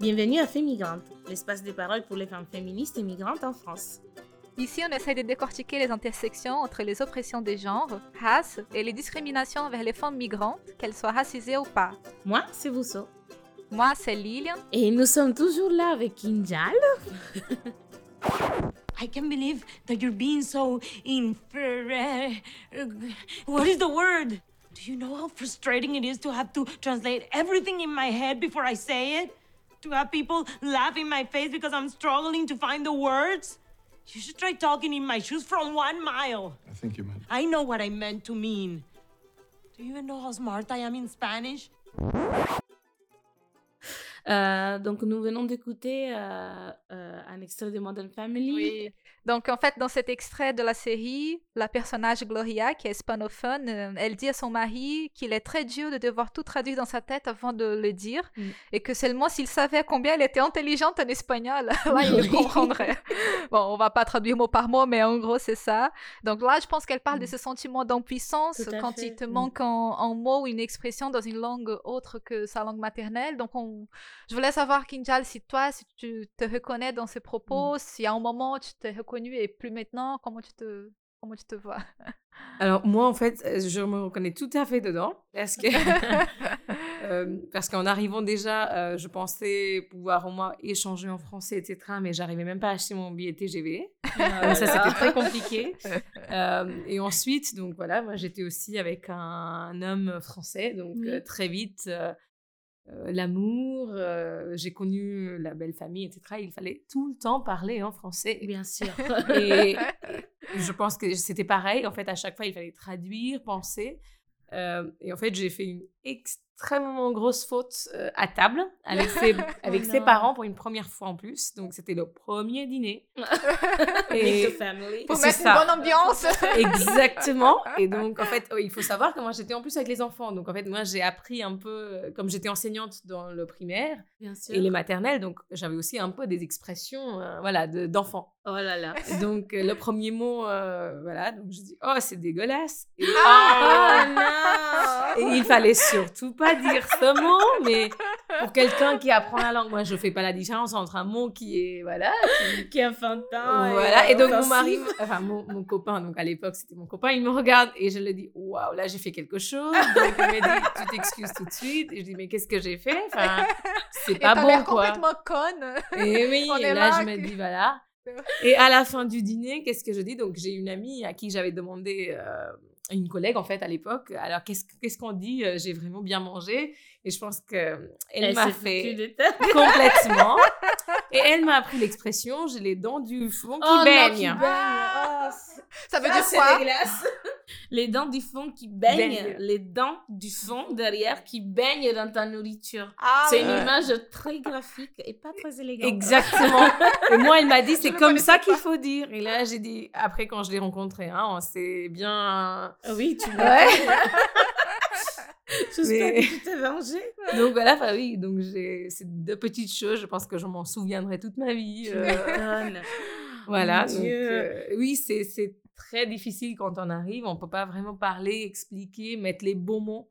Bienvenue à Fémigrante, l'espace de parole pour les femmes féministes et migrantes en France. Ici, on essaie de décortiquer les intersections entre les oppressions des genres, races et les discriminations envers les femmes migrantes, qu'elles soient racisées ou pas. Moi, c'est Wusso. Moi, c'est Lilian. Et nous sommes toujours là avec Kinjal. I can't believe that you're being so in. What is the word? Do you know how frustrating it is to have to translate everything in my head before I say it? To have people laugh in my face because I'm struggling to find the words? You should try talking in my shoes from one mile. I think you meant. I know what I meant to mean. Do you even know how smart I am in Spanish? Euh, donc, nous venons d'écouter euh, euh, un extrait de Modern Family. Oui. Donc, en fait, dans cet extrait de la série, la personnage Gloria, qui est hispanophone, elle dit à son mari qu'il est très dur de devoir tout traduire dans sa tête avant de le dire, Mm. et que seulement s'il savait combien elle était intelligente en espagnol, là, il le comprendrait. bon, on va pas traduire mot par mot, mais en gros, c'est ça. Donc là, je pense qu'elle parle de ce sentiment d'impuissance quand fait. il te Mm. manque un, un mot ou une expression dans une langue autre que sa langue maternelle. Donc, on... je voulais savoir, Kinjal, si toi, si tu te reconnais dans ces Mm. propos, si à un moment tu t'es reconnu et plus maintenant, comment tu te, comment tu te vois? Alors moi en fait, euh, je me reconnais tout à fait dedans parce que euh, parce qu'en arrivant déjà, euh, je pensais pouvoir au moins échanger en français, etc. Mais j'arrivais même pas à acheter mon billet TGV. Donc ça c'était très compliqué. Euh, et ensuite, donc voilà, moi j'étais aussi avec un, homme français, donc Oui. euh, très vite. Euh, euh, l'amour, euh, j'ai connu la belle famille, etc. Il fallait tout le temps parler en français. Bien sûr. Et je pense que c'était pareil. En fait, à chaque fois, il fallait traduire, penser. Euh, et en fait, j'ai fait une extrêmement grosse faute euh, à table avec, ses, avec ses non. parents pour une première fois en plus. Donc, c'était le premier dîner. With et the family. Pour mettre ça. une bonne ambiance. exactement. Et donc, en fait, oh, il faut savoir que moi, j'étais en plus avec les enfants. Donc, en fait, moi, j'ai appris un peu, euh, comme j'étais enseignante dans le primaire Bien sûr. et les maternelles, donc j'avais aussi un peu des expressions euh, voilà, de- d'enfants. Oh là là. Donc, euh, le premier mot, euh, voilà, donc je dis, oh, c'est dégueulasse. Et, Oh non et il fallait surtout pas dire ce mot, mais pour quelqu'un qui apprend la langue, moi, je fais pas la différence entre un mot qui est, voilà, qui- Qui est enfantin. voilà. Et donc, mon mari, enfin, mon, mon copain, donc à l'époque, c'était mon copain, il me regarde et je lui dis, waouh, là, j'ai fait quelque chose. Donc, il me dit, tu t'excuses tout de suite. Et je dis, mais qu'est-ce que j'ai fait? Enfin, c'est pas bon, quoi. complètement conne. Et oui, On et là, là je me dis, voilà. Et à la fin du dîner, qu'est-ce que je dis? Donc, j'ai une amie à qui j'avais demandé, euh, une collègue en fait à l'époque, alors qu'est-ce qu'on dit? Euh, J'ai vraiment bien mangé. Et je pense qu'elle Elle m'a s'est foutue fait complètement. Et elle m'a appris l'expression j'ai les dents du fond qui Oh non, baignent. qui baignent. C'est- Ça veut Ça, dire c'est quoi? Les dents du fond qui baignent, Baignent. les dents du fond derrière qui baignent dans ta nourriture. Ah, c'est une ouais. image très graphique et pas très élégante. Exactement. Et moi, elle m'a dit, c'est comme ça qu'il faut dire. Et là, j'ai dit, après, quand je l'ai rencontré, hein, on s'est bien. Ah Oui, tu Ouais. Mais- que tu t'es vengé. Donc voilà, enfin oui, donc j'ai c'est deux petites choses, je pense que je m'en souviendrai toute ma vie. Euh, voilà, donc euh, oui, c'est très difficile quand on arrive, on peut pas vraiment parler, expliquer, mettre les bons mots,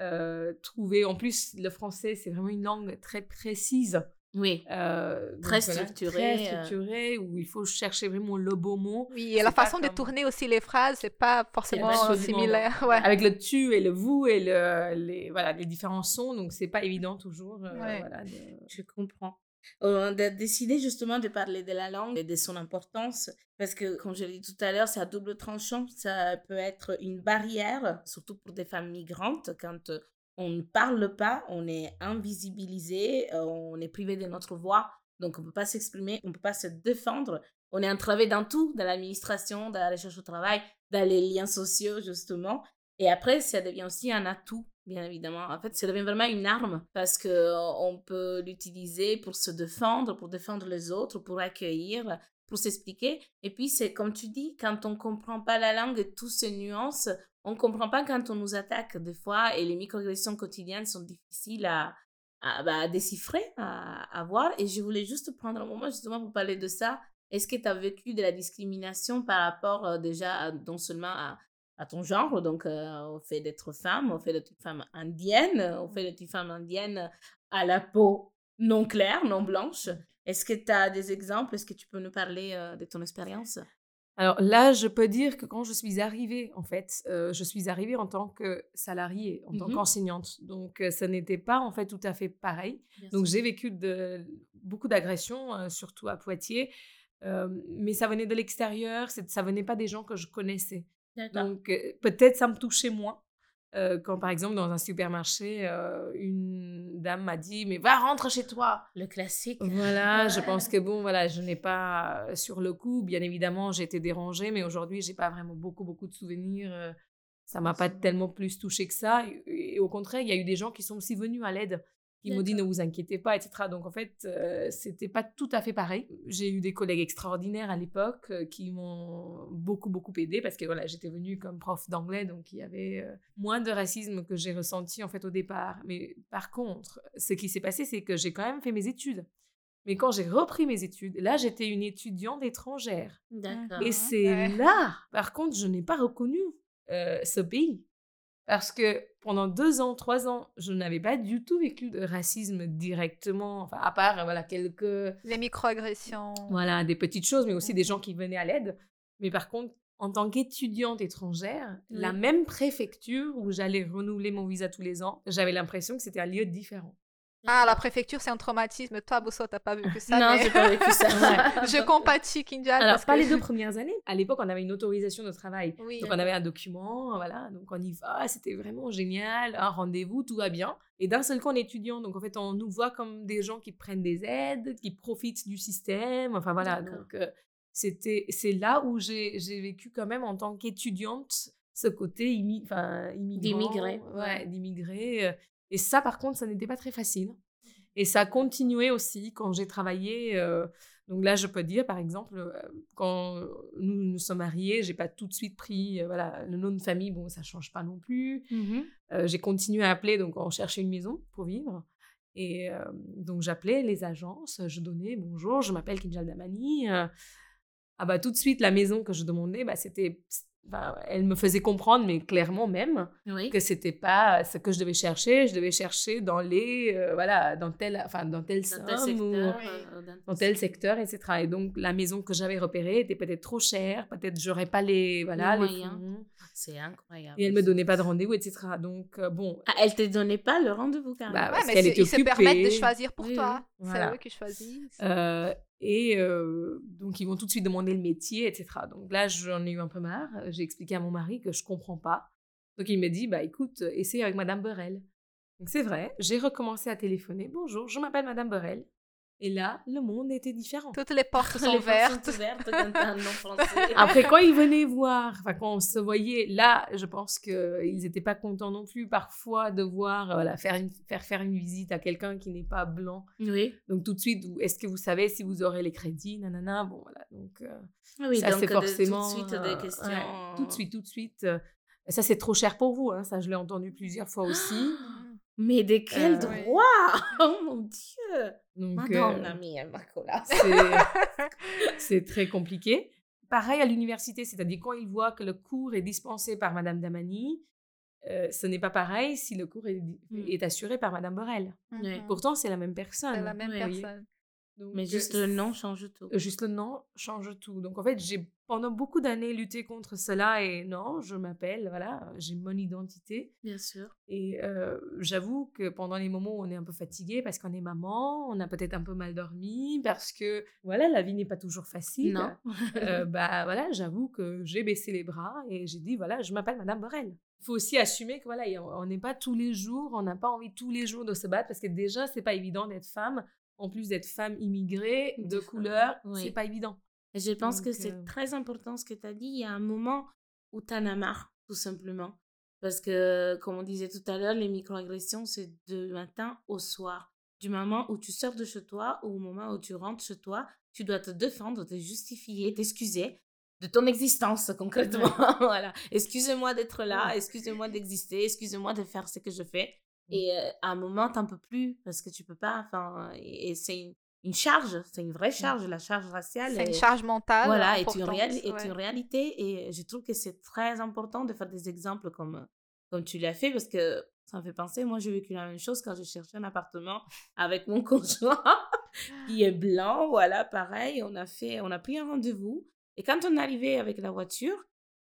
euh, trouver. En plus, le français, c'est vraiment une langue très précise. Oui. euh, donc Très voilà, structurée, Très euh. structurée, où il faut chercher vraiment le beau mot. Oui, et la façon de tourner aussi les phrases, c'est pas forcément absolument- similaire. Ouais. Avec le tu et le vous et le, les, voilà, les différents sons, donc c'est pas évident toujours. euh, Ouais. voilà, de- Je comprends. On a décidé justement de parler de la langue et de son importance parce que, comme je l'ai dit tout à l'heure, c'est à double tranchant. Ça peut être une barrière, surtout pour des femmes migrantes, quand euh, on ne parle pas, on est invisibilisé, euh, on est privé de notre voix, donc on ne peut pas s'exprimer, on ne peut pas se défendre. On est entravé dans tout, dans l'administration, dans la recherche au travail, dans les liens sociaux, justement. Et après, ça devient aussi un atout, bien évidemment. En fait, ça devient vraiment une arme parce que euh, peut l'utiliser pour se défendre, pour défendre les autres, pour accueillir, pour s'expliquer. Et puis, c'est comme tu dis, quand on comprend pas la langue et toutes ces nuances, on comprend pas quand on nous attaque des fois et les microagressions quotidiennes sont difficiles à, à, bah, à déchiffrer, à, voir. Et je voulais juste prendre un moment justement pour parler de ça. Est-ce que tu as vécu de la discrimination par rapport euh, déjà non seulement à, ton genre, donc euh, au fait d'être femme, au fait d'être femme indienne, au fait d'être femme indienne à la peau non claire, non blanche? Est-ce que tu as des exemples? Est-ce que tu peux nous parler euh, de ton expérience? Alors là, je peux dire que quand je suis arrivée, en fait, euh, je suis arrivée en tant que salariée, en tant Mhm. qu'enseignante. Donc, euh, ça n'était pas en fait tout à fait pareil. Donc, j'ai vécu de, beaucoup d'agressions, euh, surtout à Poitiers. Euh, mais ça venait de l'extérieur, ça venait pas des gens que je connaissais. Donc, euh, peut-être ça me touchait moins. Euh, quand, par exemple, dans un supermarché, euh, une dame m'a dit Mais va, rentre chez toi Le classique. voilà, je pense que bon, voilà, je n'ai pas euh, sur le coup, bien évidemment, j'ai été dérangée, mais aujourd'hui, j'ai pas vraiment beaucoup, beaucoup de souvenirs. euh, Ça m'a pas tellement plus touché que ça. Et, et au contraire, il y a eu des gens qui sont aussi venus à l'aide, qui m'ont dit ne vous inquiétez pas, etc. Donc en fait, euh, c'était pas tout à fait pareil. J'ai eu des collègues extraordinaires à l'époque euh, qui m'ont beaucoup, beaucoup aidé parce que voilà, j'étais venue comme prof d'anglais, donc il y avait euh, moins de racisme que j'ai ressenti en fait au départ. Mais par contre, ce qui s'est passé, c'est que j'ai quand même fait mes études. Mais quand j'ai repris mes études, là, j'étais une étudiante étrangère. D'accord. Et c'est Ouais. là, par contre, je n'ai pas reconnu euh, ce pays. Parce que pendant deux ans, trois ans, je n'avais pas du tout vécu de racisme directement, enfin, à part voilà, quelques, Les microagressions. voilà, des petites choses, mais aussi des gens qui venaient à l'aide. Mais par contre, en tant qu'étudiante étrangère, la même préfecture où j'allais renouveler mon visa tous les ans, j'avais l'impression que c'était un lieu différent. Ah, la préfecture, c'est un traumatisme. Toi, Bousso, t'as pas vécu ça. non, mais- j'ai pas vécu ça. je compatis, Kinjal. Alors, parce pas que- les deux premières années. À l'époque, on avait une autorisation de travail. Oui. Donc, on avait un document, voilà. Donc, on y va, c'était vraiment génial. Un rendez-vous, tout va bien. Et d'un seul coup, on est étudiant. Donc, en fait, on nous voit comme des gens qui prennent des aides, qui profitent du système. Enfin, voilà. Donc, euh, c'était, c'est là où j'ai, j'ai vécu quand même en tant qu'étudiante ce côté immi- enfin, immigrant. D'immigré, Ouais, ouais. d'immigré. Euh. Et ça, par contre, ça n'était pas très facile. Et ça a continué aussi quand j'ai travaillé. euh, donc là, je peux dire, par exemple, euh, quand nous nous sommes mariés, j'ai pas tout de suite pris euh, voilà, le nom de famille. Bon, ça change pas non plus. Euh, j'ai continué à appeler, donc on cherchait une maison pour vivre. Et euh, donc j'appelais les agences, je donnais bonjour, je m'appelle Kinjal Damani. euh, ah bah tout de suite, la maison que je demandais, bah, c'était, bah, elle me faisait comprendre, mais clairement même, Oui. que c'était pas ce que je devais chercher. Je devais chercher dans les, euh, voilà, dans tel, enfin dans tel Dans tel somme ou secteur. Oui. euh, dans dans tel secteur, etc. Et donc la maison que j'avais repérée était peut-être trop chère, peut-être j'aurais pas les, voilà, Les les. C'est incroyable. Et elle me donnait pas de rendez-vous, etc. Donc euh, bon, Ah, elle te donnait pas le rendez-vous carrément. Bah, Ouais, parce mais qu'elle c'est- était ils se permettent de choisir pour Oui, toi. Voilà. C'est eux qui choisissent. Euh, et euh, donc, ils vont tout de suite demander le métier, etc. Donc là, j'en ai eu un peu marre. J'ai expliqué à mon mari que je comprends pas. Donc, il me dit, bah écoute, essaye avec Madame Borel. Donc, c'est vrai, j'ai recommencé à téléphoner. Bonjour, je m'appelle Madame Borel. Et là, le monde était différent. Toutes les portes Les sont portes ouvertes. sont ouvertes quand t'as un nom français. Après, quand ils venaient voir, enfin, quand on se voyait, là, je pense qu'ils n'étaient pas contents non plus parfois de voir, euh, voilà, faire, une, faire faire une visite à quelqu'un qui n'est pas blanc. Oui. Donc, tout de suite, est-ce que vous savez si vous aurez les crédits Nanana, bon, voilà. Donc, euh, Oui, ça, c'est de- forcément. tout de suite euh, des questions. ouais, tout de suite, tout de suite. euh, ça, c'est trop cher pour vous. Hein, ça, je l'ai entendu plusieurs fois aussi. Mais de quel Euh, droit Oh mon Dieu Donc, euh, mia, c'est- c'est très compliqué. Pareil à l'université, c'est-à-dire quand ils voient que le cours est dispensé par Madame Damani, euh, ce n'est pas pareil si le cours est, Mm. est assuré par Madame Borel. Mhm. Pourtant, c'est la même personne. C'est la même oui. personne. Donc, Mais euh, juste le nom change tout. Euh, Juste le nom change tout. Donc en fait, j'ai pendant beaucoup d'années lutté contre cela et non, je m'appelle, voilà, j'ai mon identité. Bien sûr. Et euh, j'avoue que pendant les moments où on est un peu fatigué parce qu'on est maman, on a peut-être un peu mal dormi, parce que voilà, la vie n'est pas toujours facile. Non. Euh, bah voilà, j'avoue que j'ai baissé les bras et j'ai dit voilà, je m'appelle Madame Borel. Il faut aussi assumer que voilà, on n'est pas tous les jours, on n'a pas envie tous les jours de se battre parce que déjà c'est pas évident d'être femme. En plus d'être femme immigrée de De- couleur, oui. c'est pas évident. Et je pense que c'est euh, très important ce que tu as dit. Il y a un moment où tu en as marre, tout simplement. Parce que, comme on disait tout à l'heure, les microagressions, c'est du matin au soir. Du moment où tu sors de chez toi ou au moment où tu rentres chez toi, tu dois te défendre, te justifier, t'excuser de ton existence concrètement. voilà. Excusez-moi d'être là, excusez-moi d'exister, excusez-moi de faire ce que je fais. Et euh, à un moment, t'en peux plus parce que tu peux pas. Enfin, et, et c'est une- une charge, c'est une vraie charge, la charge raciale. C'est une charge mentale. voilà, est une, réali- est ouais. une réalité et je trouve que c'est très important de faire des exemples comme, comme tu l'as fait parce que ça me fait penser, moi j'ai vécu la même chose quand j'ai cherché un appartement avec mon conjoint qui est blanc, voilà, pareil, on a fait, on a pris un rendez-vous et quand on est arrivé avec la voiture,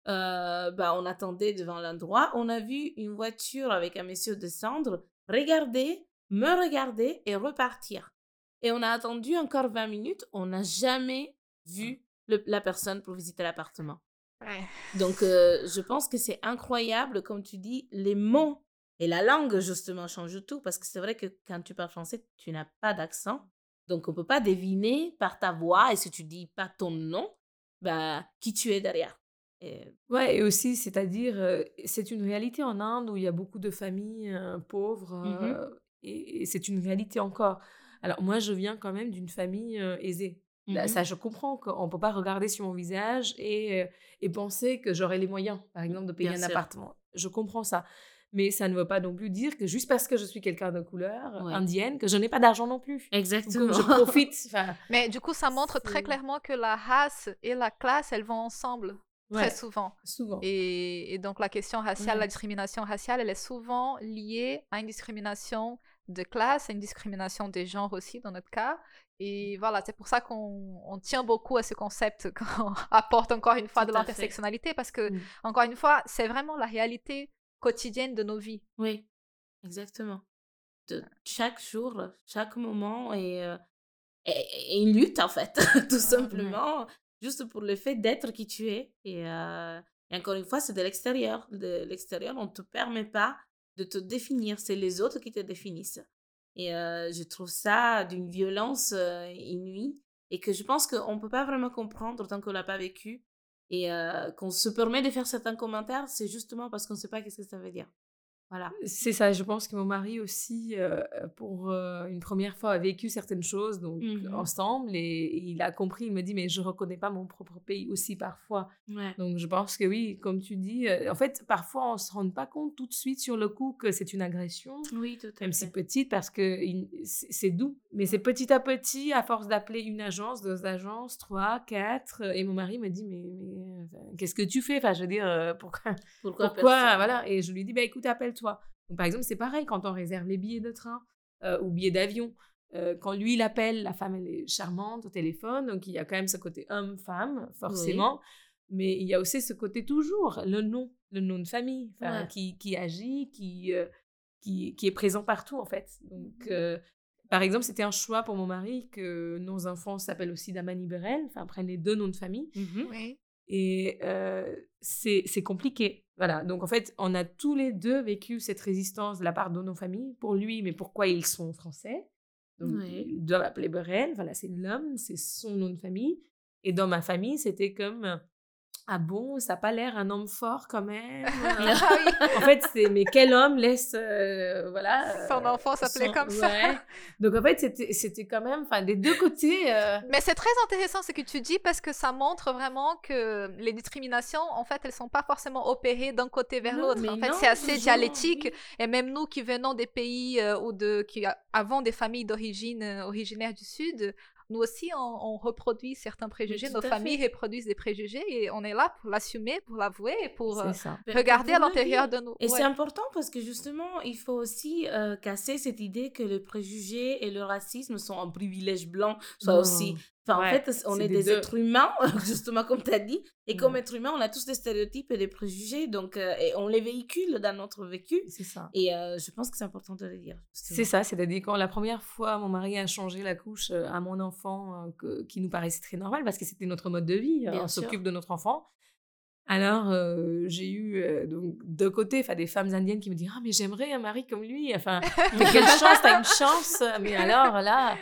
euh, bah, on attendait devant l'endroit, on a vu une voiture avec un monsieur descendre, regarder, me regarder et repartir. Et on a attendu encore 20 minutes, on n'a jamais vu le- la personne pour visiter l'appartement. Ouais. Donc, euh, je pense que c'est incroyable, comme tu dis, les mots et la langue, justement, changent tout. Parce que c'est vrai que quand tu parles français, tu n'as pas d'accent. Donc, on ne peut pas deviner par ta voix et si tu dis pas ton nom, bah, qui tu es derrière. Et- Ouais, et aussi, c'est-à-dire, euh, c'est une réalité en Inde où il y a beaucoup de familles euh, pauvres Mhm. euh, et, et c'est une réalité encore. Alors, moi, je viens quand même d'une famille euh, aisée. Là, Mhm. Ça, je comprends qu'on ne peut pas regarder sur mon visage et, et penser que j'aurai les moyens, par exemple, de payer Bien un sûr. appartement. Je comprends ça. Mais ça ne veut pas non plus dire que juste parce que je suis quelqu'un de couleur Ouais. indienne, que je n'ai pas d'argent non plus. Donc, Exactement. je profite. Mais du coup, ça montre très clairement que la race et la classe, elles vont ensemble très souvent. souvent. Et, et donc la question raciale, la discrimination raciale, elle est souvent liée à une discrimination de classe, à une discrimination des genres aussi dans notre cas. Et voilà, c'est pour ça qu'on on tient beaucoup à ce concept qu'on apporte encore une fois de Tout l'intersectionnalité, parce que, Mm. encore une fois, c'est vraiment la réalité quotidienne de nos vies. Oui, exactement. De chaque jour, chaque moment est, euh, est- est une lutte, en fait, tout simplement, juste pour le fait d'être qui tu es. Et, euh, et encore une fois, c'est de l'extérieur. De l'extérieur, on ne te permet pas de te définir, c'est les autres qui te définissent. Et euh, je trouve ça d'une violence euh, inouïe et que je pense qu'on ne peut pas vraiment comprendre tant qu'on ne l'a pas vécu. Et qu'on se permet de faire certains commentaires, c'est justement parce qu'on ne sait pas qu'est-ce que ça veut dire. Voilà. C'est ça, je pense que mon mari aussi, euh, pour euh, une première fois, a vécu certaines choses donc, Mhm. ensemble et, il a compris, il me dit, mais je reconnais pas mon propre pays aussi parfois. Ouais. Donc je pense que oui, comme tu dis, euh, en fait, parfois on se rend pas compte tout de suite sur le coup que c'est une agression, Oui, tout à même si fait. petite, parce que c'est doux. Mais c'est petit à petit, à force d'appeler une agence, deux agences, trois, quatre, et mon mari me dit, mais, mais, qu'est-ce que tu fais? Enfin, je veux dire, pourquoi Pourquoi, pourquoi voilà et je lui dis bah écoute donc par exemple c'est pareil quand on réserve les billets de train euh, ou billets d'avion euh, quand lui il appelle la femme elle est charmante au téléphone donc il y a quand même ce côté homme femme forcément mais il y a aussi ce côté toujours le nom le nom de famille Ouais. qui, qui agit qui, euh, qui qui est présent partout en fait donc euh, par exemple, c'était un choix pour mon mari que nos enfants s'appellent aussi Damani Berel, enfin prennent les deux noms de famille. Oui. Et euh, c'est c'est compliqué. Voilà. Donc, en fait, on a tous les deux vécu cette résistance de la part de nos familles. Pour lui, mais pourquoi ils sont français Donc, ils doivent appeler Berel. Voilà, c'est l'homme, c'est son nom de famille. Et dans ma famille, c'était comme Ah bon, ça n'a pas l'air un homme fort quand même? Ah en fait, c'est Mais quel homme laisse. euh, voilà. Son euh, enfant s'appelait son- comme ça? ouais. Donc, en fait, c'était- c'était quand même. Enfin, des deux côtés. euh, Mais c'est très intéressant ce que tu dis parce que ça montre vraiment que les discriminations, en fait, elles sont pas forcément opérées d'un côté vers Non, l'autre. En fait, non, c'est assez dialectique. Et même nous qui venons des pays ou de qui avons des familles d'origine originaires du Sud, nous aussi on, on reproduit certains préjugés. Nos familles fait. reproduisent des préjugés et on est là pour l'assumer, pour l'avouer et pour euh. Ben, regarder à pour l'intérieur de nous. Et Ouais. c'est important parce que justement, il faut aussi euh, casser cette idée que le préjugé et le racisme sont un privilège blanc, soit aussi. Enfin, Ouais, en fait, on est des êtres humains, justement, comme tu as dit. Et comme Ouais. êtres humains, on a tous des stéréotypes et des préjugés. Donc, euh, et on les véhicule dans notre vécu. C'est ça. Et euh, je pense que c'est important de le dire. C'est ça, c'est-à-dire quand la première fois mon mari a changé la couche euh, à mon enfant, euh, que- qui nous paraissait très normal parce que c'était notre mode de vie, Bien on s'occupe de notre enfant. Alors euh, j'ai eu euh, donc côtés, enfin des femmes indiennes qui me disent ah mais j'aimerais un mari comme lui, enfin mais quelle chance, t'as une chance, mais alors là.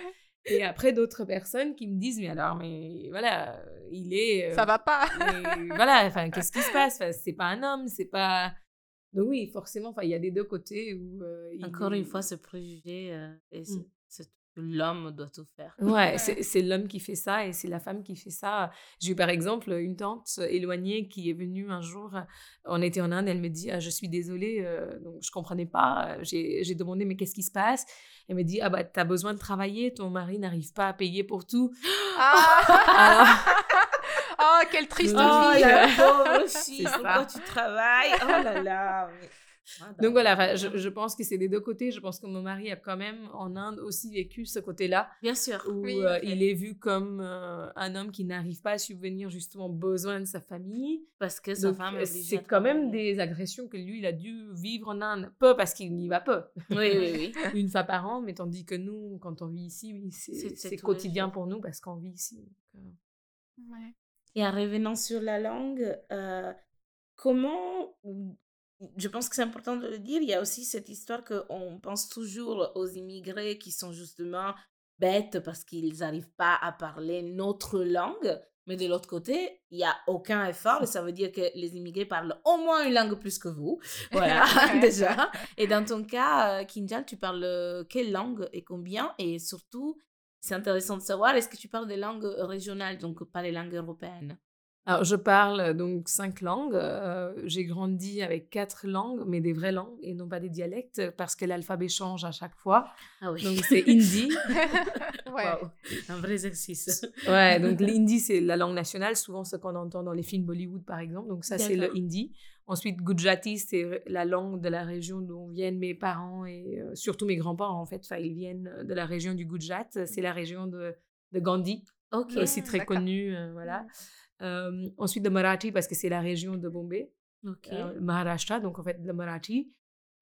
Et après d'autres personnes qui me disent mais alors mais voilà il est euh, Ça va pas. mais voilà, enfin, qu'est-ce qui se passe? Enfin, C'est pas un homme, c'est pas. Donc oui, forcément, enfin, il y a des deux côtés où. euh, il Encore une fois, ce préjugé, euh, et ce, Mm. L'homme doit tout faire. Ouais, c'est l'homme qui fait ça et c'est la femme qui fait ça. J'ai eu par exemple une tante éloignée qui est venue un jour, on était en Inde, elle me dit ah, Je suis désolée, euh, donc je comprenais pas. J'ai j'ai demandé Mais qu'est-ce qui se passe? Elle me dit Ah, bah, t'as besoin de travailler, ton mari n'arrive pas à payer pour tout. Ah Oh, quelle triste Oh, vie la pauvre fille, C'est pourquoi tu travailles? Oh là là. mais- Donc voilà, je, je pense que c'est des deux côtés. Je pense que mon mari a quand même en Inde aussi vécu ce côté-là, Bien sûr. où Oui, euh, il est vu comme euh, un homme qui n'arrive pas à subvenir justement aux besoins de sa famille. Parce que sa Donc, femme euh, est obligée c'est quand même des agressions que lui, il a dû vivre en Inde. Peu parce qu'il n'y va peu. Oui, oui, oui. Une fois par an, mais tandis que nous, quand on vit ici, oui, C'est- quotidien pour nous parce qu'on vit ici. Donc, euh, Ouais. Et en revenant sur la langue, euh, comment, je pense que c'est important de le dire, il y a aussi cette histoire qu'on pense toujours aux immigrés qui sont justement bêtes parce qu'ils n'arrivent pas à parler notre langue. Mais de l'autre côté, il n'y a aucun effort et ça veut dire que les immigrés parlent au moins une langue plus que vous. Voilà, déjà. Et dans ton cas, euh, Kinjal, tu parles euh, quelle langue et combien? Et surtout, c'est intéressant de savoir, est-ce que tu parles des langues régionales, donc pas les langues européennes? Alors, je parle euh, donc cinq langues. Euh, J'ai grandi avec quatre langues, mais des vraies langues et non pas des dialectes, parce que l'alphabet change à chaque fois. Ah oui. Donc, c'est hindi. Ouais. Waouh, un vrai exercice. Ouais, donc l'hindi, c'est la langue nationale, souvent ce qu'on entend dans les films Bollywood, par exemple. Donc, ça, c'est le hindi. Ensuite, Gujarati, c'est la langue de la région d'où viennent mes parents et euh, surtout mes grands-parents, en fait. Enfin, ils viennent de la région du Gujarat. C'est la région de, de Gandhi, Ok. qui est aussi Mm, très connue. euh, voilà. Euh, ensuite, le Marathi, parce que c'est la région de Bombay. Ok. euh, Maharashtra, donc en fait le Marathi,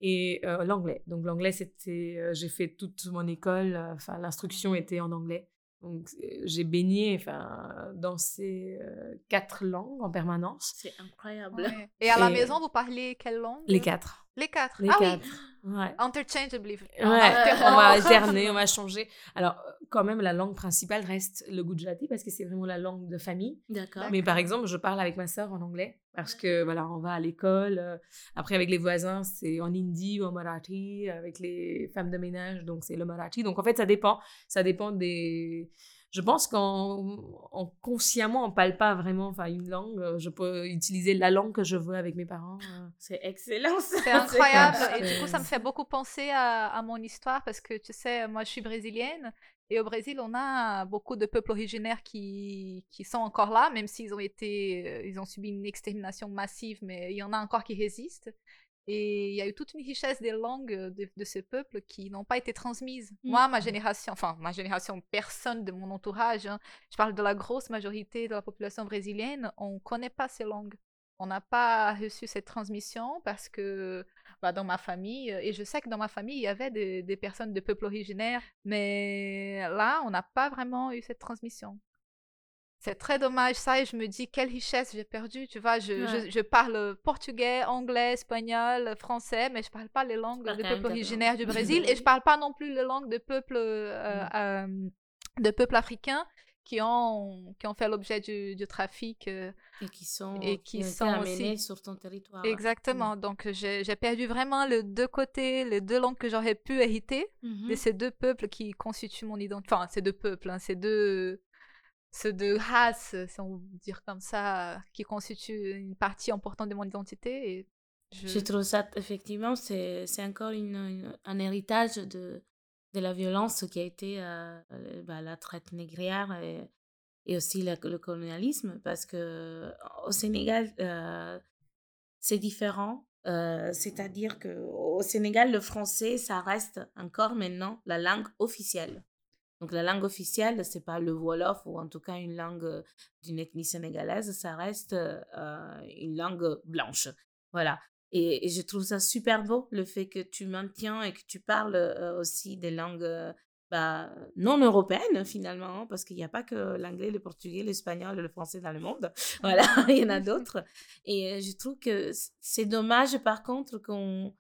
et euh, l'anglais. Donc l'anglais, c'était, euh, j'ai fait toute mon école, euh, enfin l'instruction était en anglais. Donc euh, j'ai baigné, enfin dans ces euh, quatre langues en permanence. C'est incroyable. Ouais. Et à la Et- maison, vous parlez quelle langue? Les quatre. Les quatre. Les ah quatre. oui, Ouais. interchangeably. Ouais, En on va alterner, on va changer. Alors, quand même, la langue principale reste le Gujarati parce que c'est vraiment la langue de famille. D'accord. Mais par exemple, je parle avec ma sœur en anglais parce que voilà, on va à l'école. euh, après, avec les voisins, c'est en hindi ou en marathi. Avec les femmes de ménage, donc c'est le marathi. Donc en fait, ça dépend. Ça dépend des. Je pense qu'en en consciemment, on parle pas vraiment enfin une langue. Euh, Je peux utiliser la langue que je veux avec mes parents. euh. C'est excellent. C'est incroyable. Et du coup, ça me fait beaucoup penser à, à mon histoire parce que tu sais, moi je suis brésilienne et au Brésil, on a beaucoup de peuples originaires qui, qui sont encore là, même s'ils ont été, euh, ils ont subi une extermination massive, mais il y en a encore qui résistent. Et il y a eu toute une richesse des langues de, de ces peuples qui n'ont pas été transmises. Mm. Moi, ma génération, enfin, ma génération, personne de mon entourage, hein, je parle de la grosse majorité de la population brésilienne, on ne connaît pas ces langues. On n'a pas reçu cette transmission parce que bah, dans ma famille, euh, et je sais que dans ma famille, il y avait des, des personnes de peuples originaires, mais là, on n'a pas vraiment eu cette transmission. C'est très dommage ça et je me dis quelle richesse j'ai perdue, tu vois, je, je- Ouais. je parle portugais, anglais, espagnol, français, mais je parle pas les langues des peuples originaires du. Brésil et je parle pas non plus les langues de peuples euh, euh, de peuples africains qui ont qui ont fait l'objet du, du trafic euh, Et qui sont, Et qui sont amenés aussi- sur ton territoire. Exactement. Donc, j'ai perdu vraiment les deux côtés, les deux langues que j'aurais pu hériter Mhm. de ces deux peuples qui constituent mon identité. Enfin, ces deux peuples, hein, ces deux, ces deux races, si on veut dire comme ça, qui constituent une partie importante de mon identité. Je... Trouve ça, effectivement, c'est encore une, un héritage de, de la violence qui a été euh, euh, bah, la traite négrière et, aussi le colonialisme, parce que au Sénégal, euh, c'est différent. Euh, C'est-à-dire qu'au Sénégal, le français, ça reste encore maintenant la langue officielle. Donc la langue officielle, c'est pas le Wolof ou en tout cas une langue euh, d'une ethnie sénégalaise, ça reste euh, une langue blanche. Voilà. Et, et je trouve ça super beau, le fait que tu maintiens et que tu parles euh, aussi des langues euh, bah, non européennes finalement, hein, parce qu'il n'y a pas que l'anglais, le portugais, l'espagnol et le français dans le monde. Voilà, il y en a d'autres. Et je trouve que c'est dommage par contre qu'on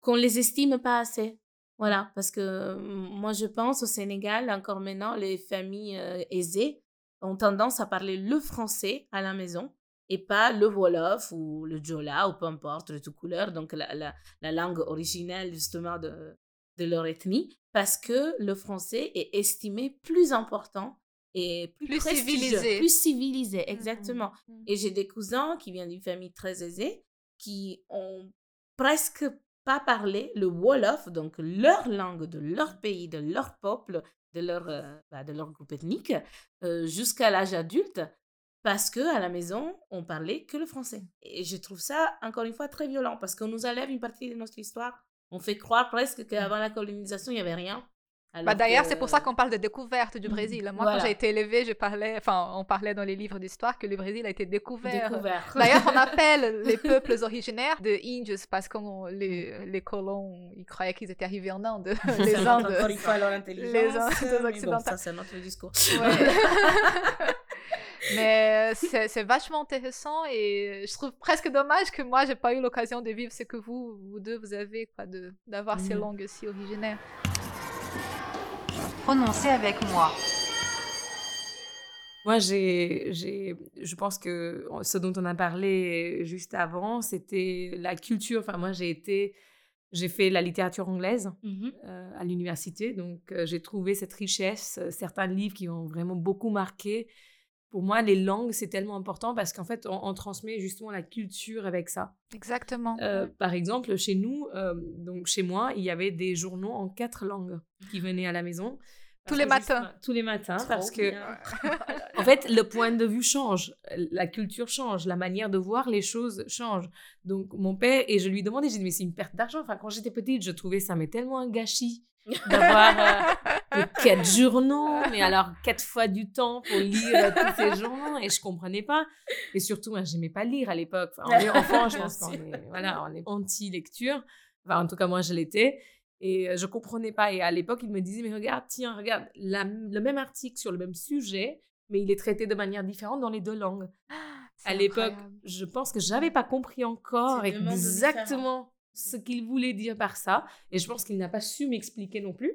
qu'on les estime pas assez. Voilà, parce que moi je pense au Sénégal, encore maintenant, les familles euh, aisées ont tendance à parler le français à la maison et pas le Wolof ou le Jola ou peu importe, le tout couleur, donc la, la, la langue originelle justement de, de leur ethnie parce que le français est estimé plus important et plus, civilisé. Plus civilisé, Mhm. exactement. Mhm. Et j'ai des cousins qui viennent d'une famille très aisée qui ont presque pas parlé le Wolof, donc leur langue de leur pays, de leur peuple, de leur, euh, bah, de leur groupe ethnique, euh, jusqu'à l'âge adulte, parce que à la maison, on parlait que le français. Et je trouve ça, encore une fois, très violent, parce qu'on nous enlève une partie de notre histoire. On fait croire presque qu'avant la colonisation, il n'y avait rien. Bah, D'ailleurs, que- c'est pour ça qu'on parle de découverte du Mhm. Brésil. Moi, Voilà. quand j'ai été élevée, je parlais, enfin, on parlait dans les livres d'histoire que le Brésil a été découvert. découvert. D'ailleurs, on appelle les peuples originaires de Indios parce que les, les colons, ils croyaient qu'ils étaient arrivés en Inde. les Indes. encore une fois leur intelligence. les Indes bon, ça, c'est notre discours. Ouais. Mais c'est c'est vachement intéressant et je trouve presque dommage que moi, j'ai pas eu l'occasion de vivre ce que vous, vous deux, vous avez, quoi, d'avoir ces Mhm. langues si originaires. Prononcez avec moi. Moi, j'ai, j'ai, je pense que ce dont on a parlé juste avant, c'était la culture. Enfin, moi, j'ai été, j'ai fait la littérature anglaise Mhm. euh, à l'université, donc euh, j'ai trouvé cette richesse, euh, certains livres qui ont vraiment beaucoup marqué. Pour moi, les langues, c'est tellement important parce qu'en fait, on, on transmet justement la culture avec ça. Exactement. Euh, par exemple, chez nous, euh, donc chez moi, il y avait des journaux en quatre langues qui venaient à la maison. Tous les matins. Tous les matins, Trop parce que en fait, le point de vue change, la culture change, la manière de voir les choses change. Donc, mon père, et je lui demandais, j'ai dit, mais c'est une perte d'argent. Enfin, quand j'étais petite, je trouvais ça mais tellement un gâchis d'avoir euh, quatre journaux, mais alors quatre fois du temps pour lire tous ces journaux, et je comprenais pas. Et surtout, moi, j'aimais pas lire à l'époque. Enfin, on est enfant, je pense qu'on est, voilà, on est anti-lecture. Enfin, en tout cas, moi, je l'étais. Et euh, je comprenais pas. Et à l'époque, il me disait, mais regarde, tiens, regarde, la- le même article sur le même sujet, mais il est traité de manière différente dans les deux langues. C'est À l'époque, je pense que j'avais pas compris encore exactement ce qu'il voulait dire par ça. Et je pense qu'il n'a pas su m'expliquer non plus.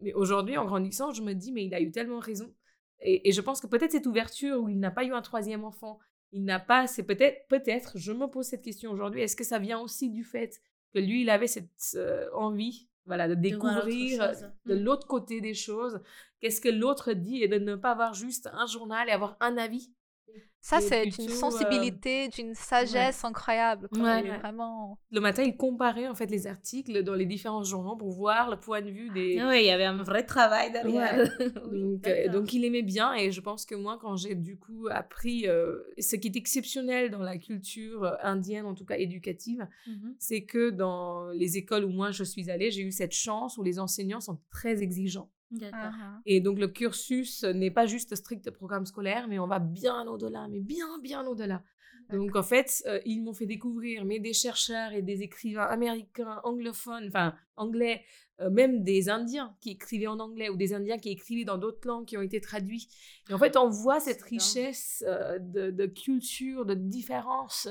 Mais aujourd'hui, en grandissant, je me dis, mais il a eu tellement raison. Et, et je pense que peut-être cette ouverture où il n'a pas eu un troisième enfant, il n'a pas, c'est peut-être, peut-être, je me pose cette question aujourd'hui, est-ce que ça vient aussi du fait que lui, il avait cette euh, envie, voilà, de découvrir chose. de Mm. l'autre côté des choses, qu'est-ce que l'autre dit et de ne pas avoir juste un journal et avoir un avis? Ça, c'est d'une euh, sensibilité, d'une sagesse incroyable. Ouais. Vraiment. Le matin, il comparait en fait les articles dans les différents journaux pour voir le point de vue des, Oui, il y avait un vrai travail derrière. Donc, euh, donc il aimait bien et je pense que moi quand j'ai du coup appris euh, ce qui est exceptionnel dans la culture indienne en tout cas éducative Mhm. c'est que dans les écoles où moi je suis allée j'ai eu cette chance où les enseignants sont très exigeants. Ah, et donc le cursus n'est pas juste strict programme scolaire mais on va bien au-delà mais bien bien au-delà. Donc en fait euh, ils m'ont fait découvrir mais des chercheurs et des écrivains américains anglophones enfin anglais euh, même des Indiens qui écrivaient en anglais ou des Indiens qui écrivaient dans d'autres langues qui ont été traduits. Et en fait, on voit cette richesse euh, de, de culture, de différence,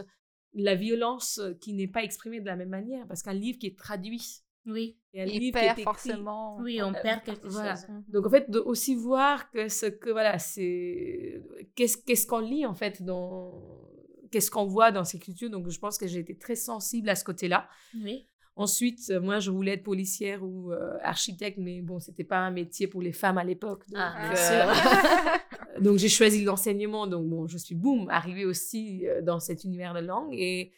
la violence qui n'est pas exprimée de la même manière, parce qu'un livre qui est traduit Oui, et un Il qui perd est écrit, forcément. oui, on Euh, perd quelque voilà. chose. donc en fait, de aussi voir que ce que voilà, c'est qu'est-ce qu'est-ce qu'on lit en fait dans qu'est-ce qu'on voit dans ces cultures. Donc je pense que j'ai été très sensible à ce côté-là. Oui. Ensuite, euh, moi, je voulais être policière ou euh, architecte, mais bon, c'était pas un métier pour les femmes à l'époque. Donc, Ah, bien euh, sûr. donc j'ai choisi l'enseignement. Donc bon, je suis boum arrivée aussi euh, dans cet univers de langue et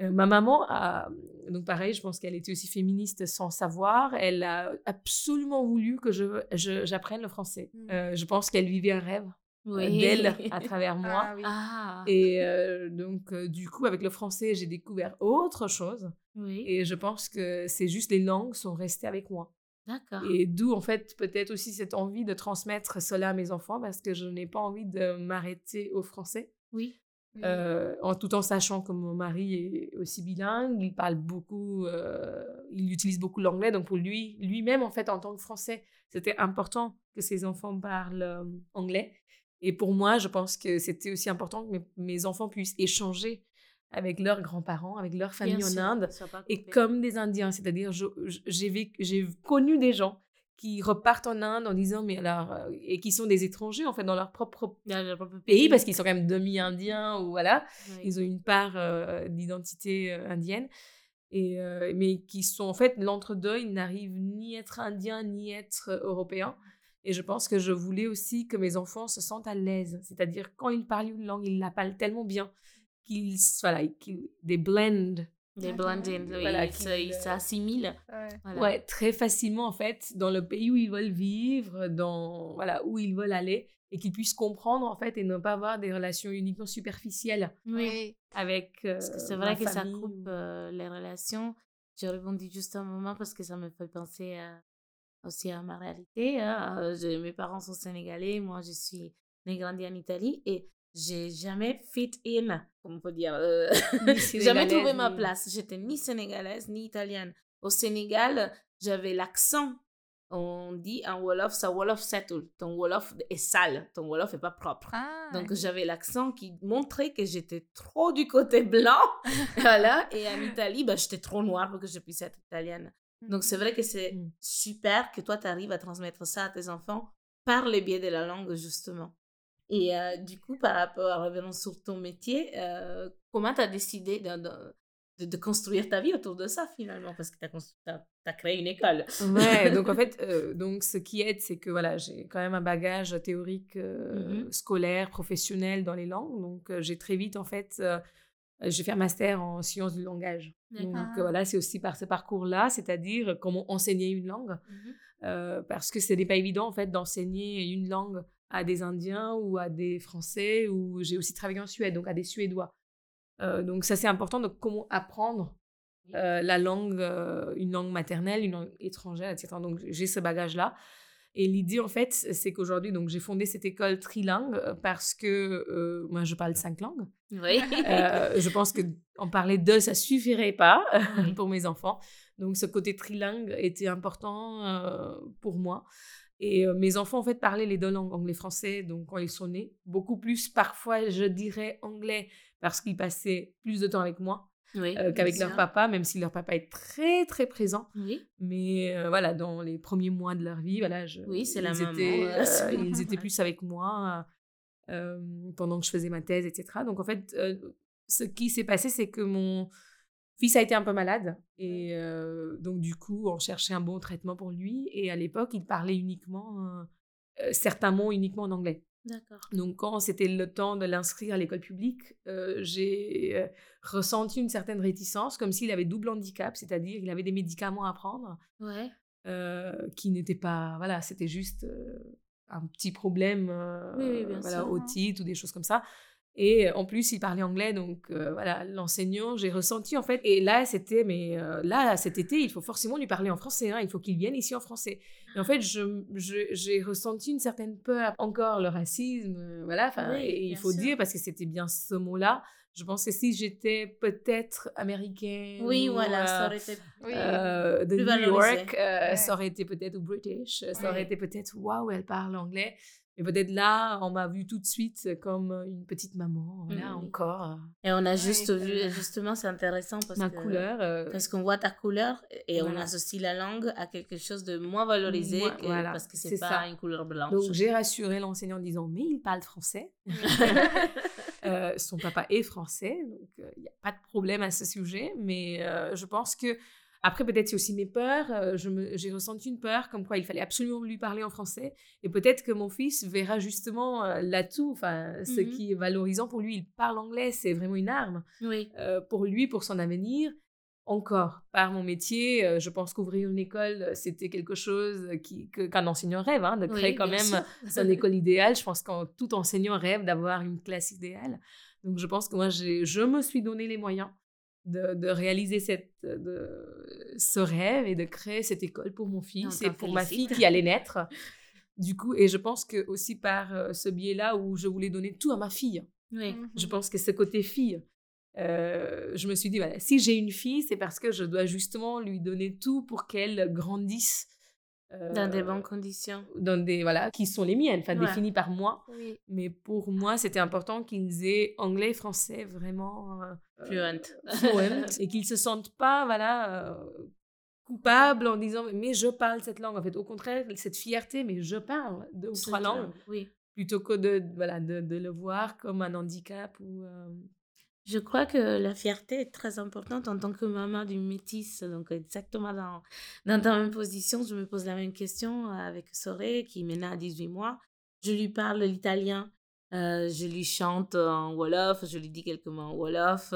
euh, ma maman a donc pareil, je pense qu'elle était aussi féministe sans savoir. Elle a absolument voulu que je je- j'apprenne le français. Mm. Euh, je pense qu'elle vivait un rêve euh, Oui. d'elle à travers moi. Ah oui. Ah, Et euh, donc, euh, du coup, avec le français, j'ai découvert autre chose. oui. Et je pense que c'est juste les langues sont restées avec moi. D'accord. Et d'où, en fait, peut-être aussi cette envie de transmettre cela à mes enfants parce que je n'ai pas envie de m'arrêter au français. Oui. Oui. Euh, en tout en sachant que mon mari est aussi bilingue, il parle beaucoup, euh, il utilise beaucoup l'anglais. Donc, pour lui, lui-même, en fait, en tant que français, c'était important que ses enfants parlent euh, anglais. Et pour moi, je pense que c'était aussi important que mes, mes enfants puissent échanger avec leurs grands-parents, avec leur famille Bien en sûr, Inde et comme des Indiens, c'est-à-dire j'ai connu des gens qui repartent en Inde en disant mais alors euh, et qui sont des étrangers en fait dans leur propre Dans leur propre pays parce qu'ils sont quand même demi-indiens ou voilà Oui. ils ont une part euh, d'identité euh, indienne Et, euh, mais qui sont en fait l'entre-deux, ils n'arrivent ni à être indiens ni à être européens. Et je pense que je voulais aussi que mes enfants se sentent à l'aise. C'est-à-dire, quand ils parlent une langue, ils la parlent tellement bien qu'ils, voilà, qu'ils, des blend. Des blending, oui, Voilà, ils euh, s'assimilent. Ouais. Voilà. Ouais, très facilement, en fait, dans le pays où ils veulent vivre, dans, voilà, où ils veulent aller, et qu'ils puissent comprendre, en fait, et ne pas avoir des relations uniquement superficielles Oui. Avec euh, Parce que c'est vrai que ça coupe ou- euh, les relations. J'ai rebondi juste un moment parce que ça me fait penser à- aussi à ma réalité. hein. Mes parents sont sénégalais, moi je suis née grandie en Italie et j'ai jamais fit in, comme on peut dire. euh, jamais trouvé ma place. J'étais ni sénégalaise ni italienne. Au Sénégal, j'avais l'accent. On dit en Wolof, ça Wolof settle. Ton Wolof est sale, ton Wolof est pas propre. Ah, Donc j'avais l'accent qui montrait que j'étais trop du côté blanc. voilà. Et en Italie, bah, j'étais trop noire pour que je puisse être italienne. Donc c'est vrai que c'est Mm. super que toi, tu arrives à transmettre ça à tes enfants par le biais de la langue, justement. Et euh, du coup, par rapport à revenant sur ton métier, euh, comment tu as décidé de, de, construire ta vie autour de ça finalement? Parce que tu as, créé une école. Ouais, donc en fait, euh, donc ce qui aide, c'est que voilà, j'ai quand même un bagage théorique Mhm. scolaire, professionnel dans les langues. Donc j'ai très vite, en fait, j'ai fait un master en sciences du langage. Donc voilà, c'est aussi par ce parcours-là, c'est-à-dire comment enseigner une langue. Euh, parce que ce n'est pas évident, en fait, d'enseigner une langue à des Indiens ou à des Français, ou j'ai aussi travaillé en Suède, donc à des Suédois. Euh, donc ça, c'est important de comment apprendre euh, la langue, euh, une langue maternelle, une langue étrangère, etc. Donc j'ai ce bagage-là. Et l'idée, en fait, c'est qu'aujourd'hui, donc j'ai fondé cette école trilingue parce que moi, je parle cinq langues. Oui. Je pense que en parler deux, ça suffirait pas pour mes enfants. Donc ce côté trilingue était important pour moi. Et euh, mes enfants, en fait, parlaient les deux langues, anglais-français, donc quand ils sont nés. Beaucoup plus, parfois, je dirais anglais, parce qu'ils passaient plus de temps avec moi oui. euh, qu'avec leur papa, même si leur papa est très, très présent. Oui. Mais euh, voilà, dans les premiers mois de leur vie, voilà, je, Oui, c'est la ils maman, étaient, ils plus avec moi pendant que je faisais ma thèse, etc. Donc en fait, ce qui s'est passé, c'est que mon fils a été un peu malade et euh, donc du coup, on cherchait un bon traitement pour lui. Et à l'époque, il parlait uniquement euh, certains mots uniquement en anglais. D'accord. Donc, quand c'était le temps de l'inscrire à l'école publique, euh, j'ai ressenti une certaine réticence, comme s'il avait double handicap, c'est-à-dire il avait des médicaments à prendre Ouais. qui n'étaient pas. Voilà, c'était juste un petit problème, Oui, oui, bien voilà, sûr. otite ou des choses comme ça. Et en plus, il parlait anglais, donc euh, voilà, l'enseignant, j'ai ressenti en fait. Et là, c'était, mais euh, là, cet été, il faut forcément lui parler en français, hein, il faut qu'il vienne ici en français. Et en fait, je, je- j'ai ressenti une certaine peur, encore le racisme, euh, voilà, enfin, Oui, il faut sûr. dire, parce que c'était bien ce mot-là, je pense que si j'étais peut-être américaine, Oui, ou, voilà, ça aurait été. Oui. euh, de Plus New. York, euh, Ouais. ça aurait été peut-être ou British, ça aurait Ouais. été peut-être waouh, elle parle anglais. Mais peut-être là, on m'a vu tout de suite comme une petite maman, voilà, Oui. encore. Et on a juste vu, justement, c'est intéressant parce Ma que. couleur. euh, Parce qu'on voit ta couleur et on associe la langue à quelque chose de moins valorisé que- voilà, parce que c'est pas ça. une couleur blanche. donc j'ai rassuré l'enseignant en disant mais il parle français. Euh, son papa est français, donc euh, il n'y a pas de problème à ce sujet. Mais euh, je pense que après peut-être c'est aussi mes peurs. euh, j'ai ressenti une peur comme quoi il fallait absolument lui parler en français. Et peut-être que mon fils verra justement euh, l'atout, enfin ce Mhm. qui est valorisant pour lui. Il parle anglais, c'est vraiment une arme oui. euh, pour lui, pour son avenir. Encore, par mon métier, euh, je pense qu'ouvrir une école, c'était quelque chose qu'un enseignant rêve, hein, de créer Oui, quand même son école idéale. Je pense que tout enseignant rêve d'avoir une classe idéale. Donc, je pense que moi, je me suis donné les moyens de, de réaliser cette, de, ce rêve et de créer cette école pour mon fils et pour ma fille qui allait naître. Du coup, et je pense que aussi par euh, ce biais-là où je voulais donner tout à ma fille. Oui. Mhm. Je pense que ce côté fille, euh, je me suis dit, voilà, si j'ai une fille, c'est parce que je dois justement lui donner tout pour qu'elle grandisse. Euh, Dans des bonnes conditions. dans des, voilà, qui sont les miennes, enfin Ouais. définies par moi. Oui. Mais pour moi, c'était important qu'ils aient anglais et français vraiment euh, Fluent. fluent et qu'ils se sentent pas, voilà, euh, coupables en disant, mais je parle cette langue. En fait, au contraire, cette fierté, mais je parle deux ou trois langues Oui. plutôt que de, voilà, de, de le voir comme un handicap ou... euh, Je crois que la fierté est très importante en tant que maman d'une métisse. Donc, exactement dans, dans ta même position, je me pose la même question avec Soré, qui maintenant à 18 mois. Je lui parle l'italien. Euh, je lui chante en Wolof, je lui dis quelques mots en Wolof.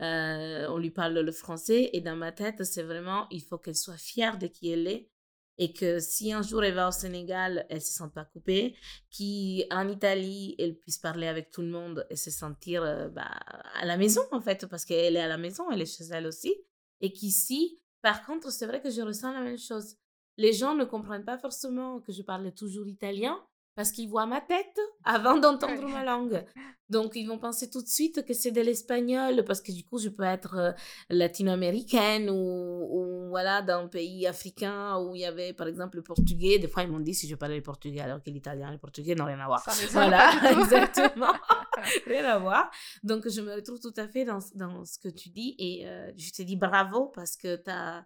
Euh, on lui parle le français. Et dans ma tête, c'est vraiment, il faut qu'elle soit fière de qui elle est et que si un jour elle va au Sénégal, elle se sente pas coupée, qu'en Italie, elle puisse parler avec tout le monde et se sentir euh, bah, à la maison en fait, parce qu'elle est à la maison, elle est chez elle aussi, et qu'ici, par contre, c'est vrai que je ressens la même chose. Les gens ne comprennent pas forcément que je parle toujours italien, parce qu'ils voient ma tête avant d'entendre ma langue. Donc, ils vont penser tout de suite que c'est de l'espagnol, parce que du coup, je peux être euh, latino-américaine ou, voilà, dans un pays africain où il y avait, par exemple, le portugais. Des fois, ils m'ont dit si je parlais le portugais, alors que l'italien et le portugais n'ont rien à voir. voilà, exactement. rien à voir. Donc, je me retrouve tout à fait dans, dans ce que tu dis et euh, je te dis bravo parce que tu as,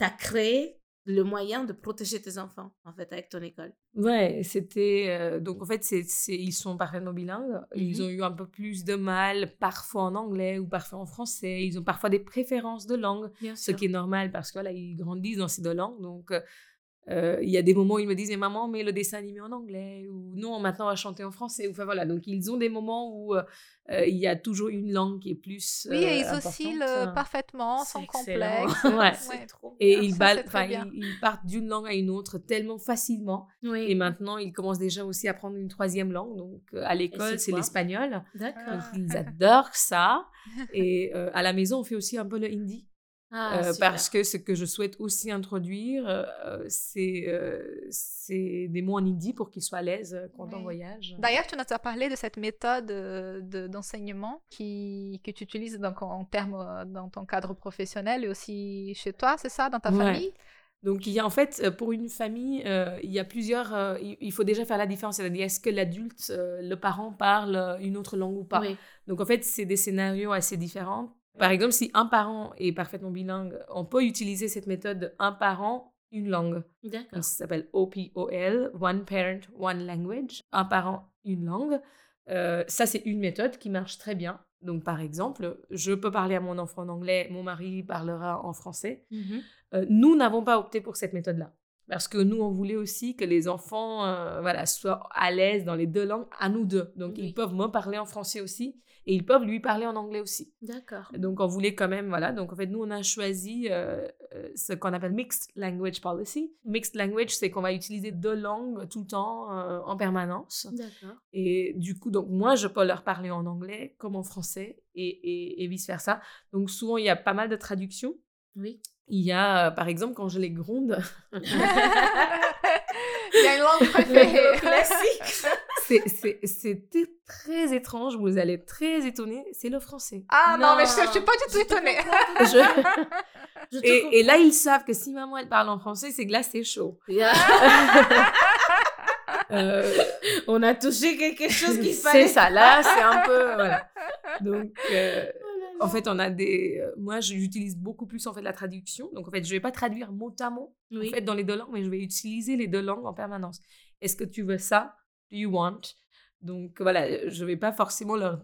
as créé le moyen de protéger tes enfants, en fait, avec ton école. Ouais, c'était. Euh, donc, en fait, c'est, ils sont parfaitement bilingues. Ils mmh ont eu un peu plus de mal, parfois en anglais ou parfois en français. Ils ont parfois des préférences de langue, ce qui est normal parce que là, ils grandissent dans ces deux langues. Donc, euh, euh, il y a des moments où ils me disent maman mais le dessin animé en anglais ou non maintenant on va chanter en français enfin voilà. Donc ils ont des moments où euh, euh, il y a toujours une langue qui est plus oui et ils oscillent parfaitement sans complexe. Ouais. trop et ils, ils, partent d'une langue à une autre tellement facilement. Et maintenant ils commencent déjà aussi à prendre une troisième langue. Donc à l'école c'est l'espagnol. D'accord. Ils adorent ça. Et à la maison on fait aussi un peu le hindi ah, euh, parce que ce que je souhaite aussi introduire, euh, c'est c'est des mots en hindi pour qu'ils soient à l'aise quand on voyage. D'ailleurs, tu nous as parlé de cette méthode d'enseignement qui, que tu utilises donc, en termes dans ton cadre professionnel et aussi chez toi, c'est ça, dans ta famille? Donc, il y a en fait, pour une famille, il y a plusieurs. il faut déjà faire la différence. C'est-à-dire, est-ce que l'adulte, le parent, parle une autre langue ou pas? Donc, en fait, c'est des scénarios assez différents. Par exemple, si un parent est parfaitement bilingue, on peut utiliser cette méthode un parent, une langue. D'accord. Ça s'appelle OPOL, One Parent, One Language. Un parent, une langue. Euh, ça, c'est une méthode qui marche très bien. Donc, par exemple, je peux parler à mon enfant en anglais, mon mari parlera en français. Mm-hmm. Euh, nous n'avons pas opté pour cette méthode-là. Parce que nous, on voulait aussi que les enfants euh, voilà, soient à l'aise dans les deux langues, à nous deux. Donc, ils peuvent me parler en français aussi et ils peuvent lui parler en anglais aussi. D'accord. Donc, on voulait quand même, voilà. Donc, en fait, nous, on a choisi euh, euh, ce qu'on appelle Mixed Language Policy. Mixed Language, c'est qu'on va utiliser deux langues tout le temps, en permanence. D'accord. Et du coup, donc, moi, je peux leur parler en anglais comme en français et, et, et vice-versa. Donc, souvent, il y a pas mal de traductions. Oui. Il y a, par exemple, quand je les gronde. il y a une langue préférée. classique. C'était très étrange, vous allez être très étonné, c'est le français. Ah non, mais je, ne suis pas du tout étonnée. et, et, là, ils savent que si maman elle parle en français, c'est que là, c'est chaud. Euh, on a touché quelque chose qui fallait. C'est ça, là, c'est un peu. Voilà. Donc. Euh, en fait, on a des. Euh, moi, j'utilise beaucoup plus en fait la traduction. Donc, en fait, je vais pas traduire mot à mot en fait dans les deux langues, mais je vais utiliser les deux langues en permanence. Est-ce que tu veux ça? Do you want? Donc voilà, je vais pas forcément leur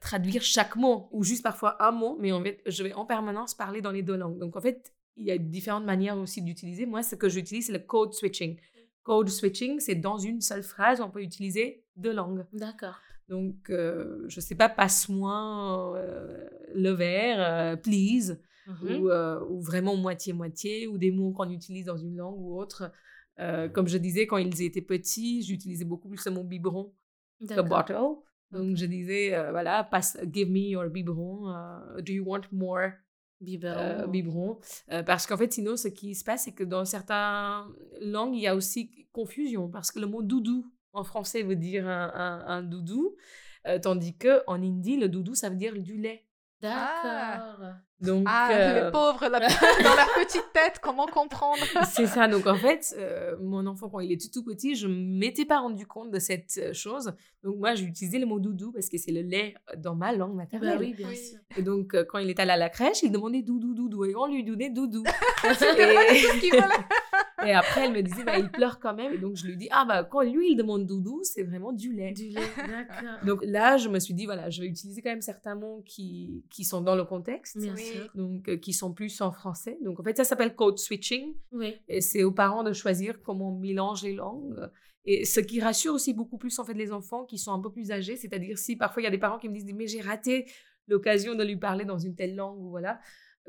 traduire chaque mot ou juste parfois un mot, mais en fait, je vais en permanence parler dans les deux langues. Donc en fait, il y a différentes manières aussi d'utiliser. Moi, ce que j'utilise, c'est le code switching. Code switching, c'est dans une seule phrase, on peut utiliser deux langues. D'accord. Donc, euh, je sais pas, passe-moi euh, le verre, euh, please, mmh ou, ou, vraiment moitié-moitié, ou des mots qu'on utilise dans une langue ou autre. comme je disais, quand ils étaient petits, j'utilisais beaucoup plus mot biberon que bottle. Donc, je disais, voilà, passe, give me your biberon. do you want more biberon? biberon? parce qu'en fait, sinon, ce qui se passe, c'est que dans certaines langues, il y a aussi confusion. Parce que le mot doudou en français veut dire un, doudou, euh, tandis que en hindi, le doudou, ça veut dire du lait. D'accord. Donc, ah, les pauvres, dans leur petite tête, comment comprendre? C'est ça. Donc, en fait, euh, mon enfant, quand il était tout petit, je ne m'étais pas rendu compte de cette chose. Donc, moi, j'ai utilisé le mot doudou parce que c'est le lait dans ma langue maternelle. Bah oui, bien sûr. Et donc, quand il est allé à la crèche, il demandait doudou, doudou. Et on lui donnait doudou. c'est et... Et après, elle me disait, bah, il pleure quand même. Et donc, je lui dis, ah, bah, quand lui, il demande doudou, c'est vraiment du lait. Du lait, d'accord. Donc là, je me suis dit, voilà, je vais utiliser quand même certains mots qui, qui sont dans le contexte, Bien Oui. sûr. donc euh, qui sont plus en français. Donc en fait, ça s'appelle code switching. Oui. Et c'est aux parents de choisir comment on mélange les langues. Et ce qui rassure aussi beaucoup plus en fait les enfants qui sont un peu plus âgés, c'est-à-dire si parfois il y a des parents qui me disent mais j'ai raté l'occasion de lui parler dans une telle langue ou voilà.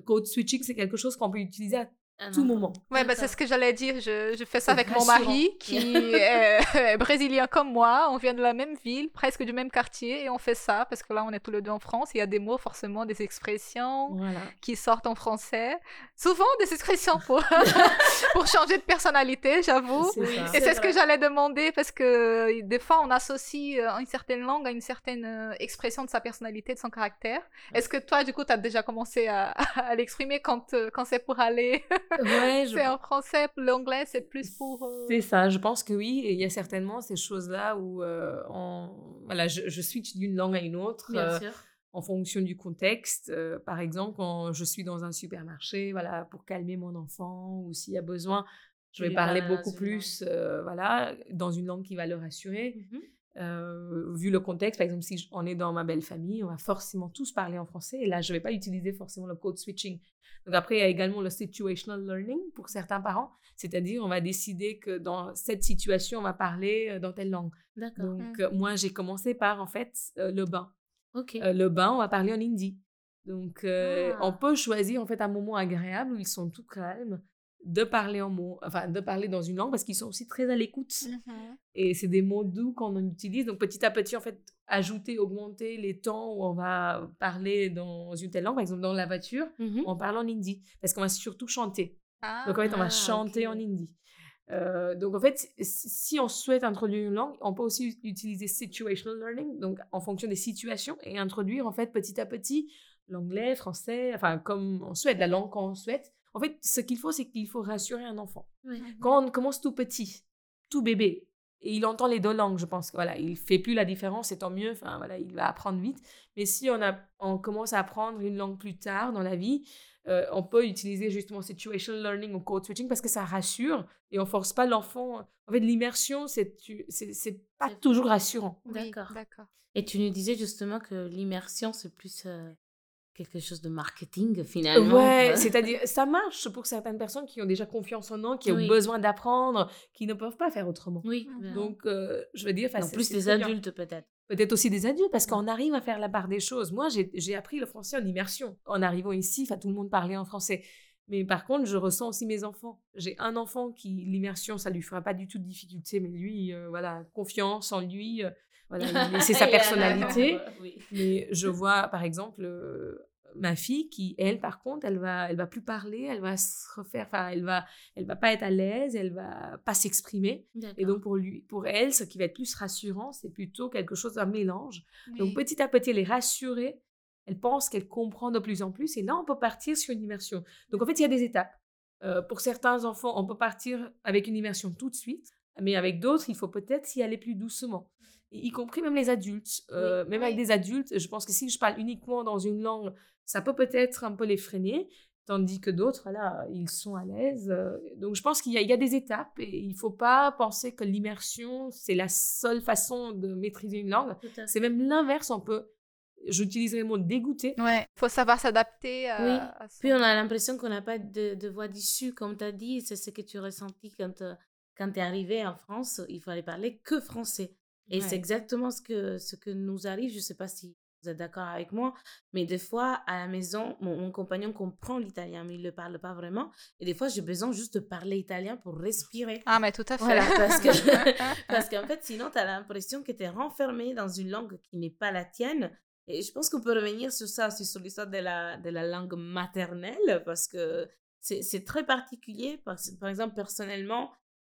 Code switching, c'est quelque chose qu'on peut utiliser à Un tout moment. Ouais, bah, c'est ce que j'allais dire. Je, je fais ça avec mon mari qui est, est brésilien comme moi. On vient de la même ville, presque du même quartier, et on fait ça parce que là, on est tous les deux en France. Il y a des mots, forcément, des expressions Voilà. qui sortent en français. Souvent, des expressions pour, pour changer de personnalité, j'avoue. Et c'est ce que j'allais demander parce que euh, des fois on associe euh, une certaine langue à une certaine euh, expression de sa personnalité, de son caractère. Est-ce que toi, du coup, tu as déjà commencé à, à l'exprimer quand, euh, quand c'est pour aller? Ouais, je C'est en français, l'anglais c'est plus pour... euh, C'est ça, je pense que oui. Il y a certainement ces choses-là où euh, on- voilà, je, je switch d'une langue à une autre Bien euh, sûr. en fonction du contexte. Euh, par exemple, quand je suis dans un supermarché, voilà, pour calmer mon enfant ou s'il y a besoin, je vais parler dans beaucoup plus, euh, voilà, dans une langue qui va le rassurer. Mhm. Euh, vu le contexte, par exemple, si on est dans ma belle famille, on va forcément tous parler en français. Et là, je ne vais pas utiliser forcément le code switching. Donc après, il y a également le situational learning pour certains parents. C'est-à-dire, on va décider que dans cette situation, on va parler euh, dans telle langue. D'accord. Donc, euh, moi, j'ai commencé par, en fait, euh, le bain. Ok. Euh, le bain, on va parler en hindi. Donc, Ah. on peut choisir, en fait, un moment agréable où ils sont tout calmes de parler en mots, enfin, de parler dans une langue parce qu'ils sont aussi très à l'écoute. Mhm. Et c'est des mots doux qu'on utilise. Donc, petit à petit, en fait, ajouter, augmenter les temps où on va parler dans une telle langue. Par exemple, dans la voiture, Mhm. on parle en hindi parce qu'on va surtout chanter. Ah, Donc, en fait, on va Ah, chanter en hindi. Euh, donc, en fait, si on souhaite introduire une langue, on peut aussi utiliser situational learning, donc en fonction des situations, et introduire, en fait, petit à petit, l'anglais, français, enfin, comme on souhaite, la langue qu'on souhaite. En fait, ce qu'il faut, c'est qu'il faut rassurer un enfant. Oui. Quand on commence tout petit, tout bébé, et il entend les deux langues, je pense voilà, il fait plus la différence, c'est tant mieux, enfin voilà, il va apprendre vite. Mais si on, a, on commence à apprendre une langue plus tard dans la vie, euh, on peut utiliser justement situational learning ou code switching parce que ça rassure et on force pas l'enfant. En fait, l'immersion, c'est tu- c'est c'est pas toujours rassurant. D'accord. D'accord. Et tu nous disais justement que l'immersion, c'est plus euh, quelque chose de marketing finalement. Ouais, c'est-à-dire, ça marche pour certaines personnes qui ont déjà confiance en eux, qui ont Oui. besoin d'apprendre, qui ne peuvent pas faire autrement. Oui. Mhm. bien. Donc, euh, je veux dire, enfin, En plus bien. adultes peut-être. Peut-être aussi des adultes, parce qu'on arrive à faire la part des choses. Moi, j'ai j'ai appris le français en immersion. En arrivant ici, enfin, tout le monde parlait en français. Mais par contre, je ressens aussi mes enfants. J'ai un enfant qui, l'immersion, ça lui fera pas du tout de difficulté, mais lui, euh, voilà, confiance en lui, euh, voilà, c'est sa personnalité. Oui. Mais je vois, par exemple, euh, ma fille qui, elle, par contre, elle va, elle va plus parler, elle va se refaire, enfin, elle va, elle va pas être à l'aise, elle va pas s'exprimer. Et donc, pour lui, pour elle, ce qui va être plus rassurant, c'est plutôt quelque chose d'un mélange. Donc, petit à petit, elle est rassurée, elle pense qu'elle comprend de plus en plus, et là, on peut partir sur une immersion. Donc, en fait, il y a des étapes. Euh, pour certains enfants, on peut partir avec une immersion tout de suite, mais avec d'autres, il faut peut-être y aller plus doucement. Y compris même les adultes. Euh, même avec des adultes, je pense que si je parle uniquement dans une langue, ça peut peut-être un peu les freiner, tandis que d'autres, là, ils sont à l'aise. Euh, Donc, je pense qu'il y, a- il y a des étapes et il ne faut pas penser que l'immersion, c'est la seule façon de maîtriser une langue. C'est même l'inverse, on peut, j'utiliserai le mot dégoûter. Ouais, faut savoir s'adapter à, Oui. à son- Puis on a l'impression qu'on n'a pas de, de voix d'issue, comme tu as dit, c'est ce que tu as ressenti quand, euh, quand tu es arrivé en France, il fallait parler que français. Et Ouais. c'est exactement ce que, ce que nous arrive, je ne sais pas si vous êtes d'accord avec moi, mais des fois, à la maison, mon, mon compagnon comprend l'italien, mais il ne le parle pas vraiment. Et des fois, j'ai besoin juste de parler italien pour respirer. Ah, mais tout à fait. Voilà, parce que parce qu'en fait, sinon, tu as l'impression que tu es renfermé dans une langue qui n'est pas la tienne. Et je pense qu'on peut revenir sur ça, aussi sur l'histoire de la, de la langue maternelle, parce que c'est très particulier. Par, par exemple, personnellement,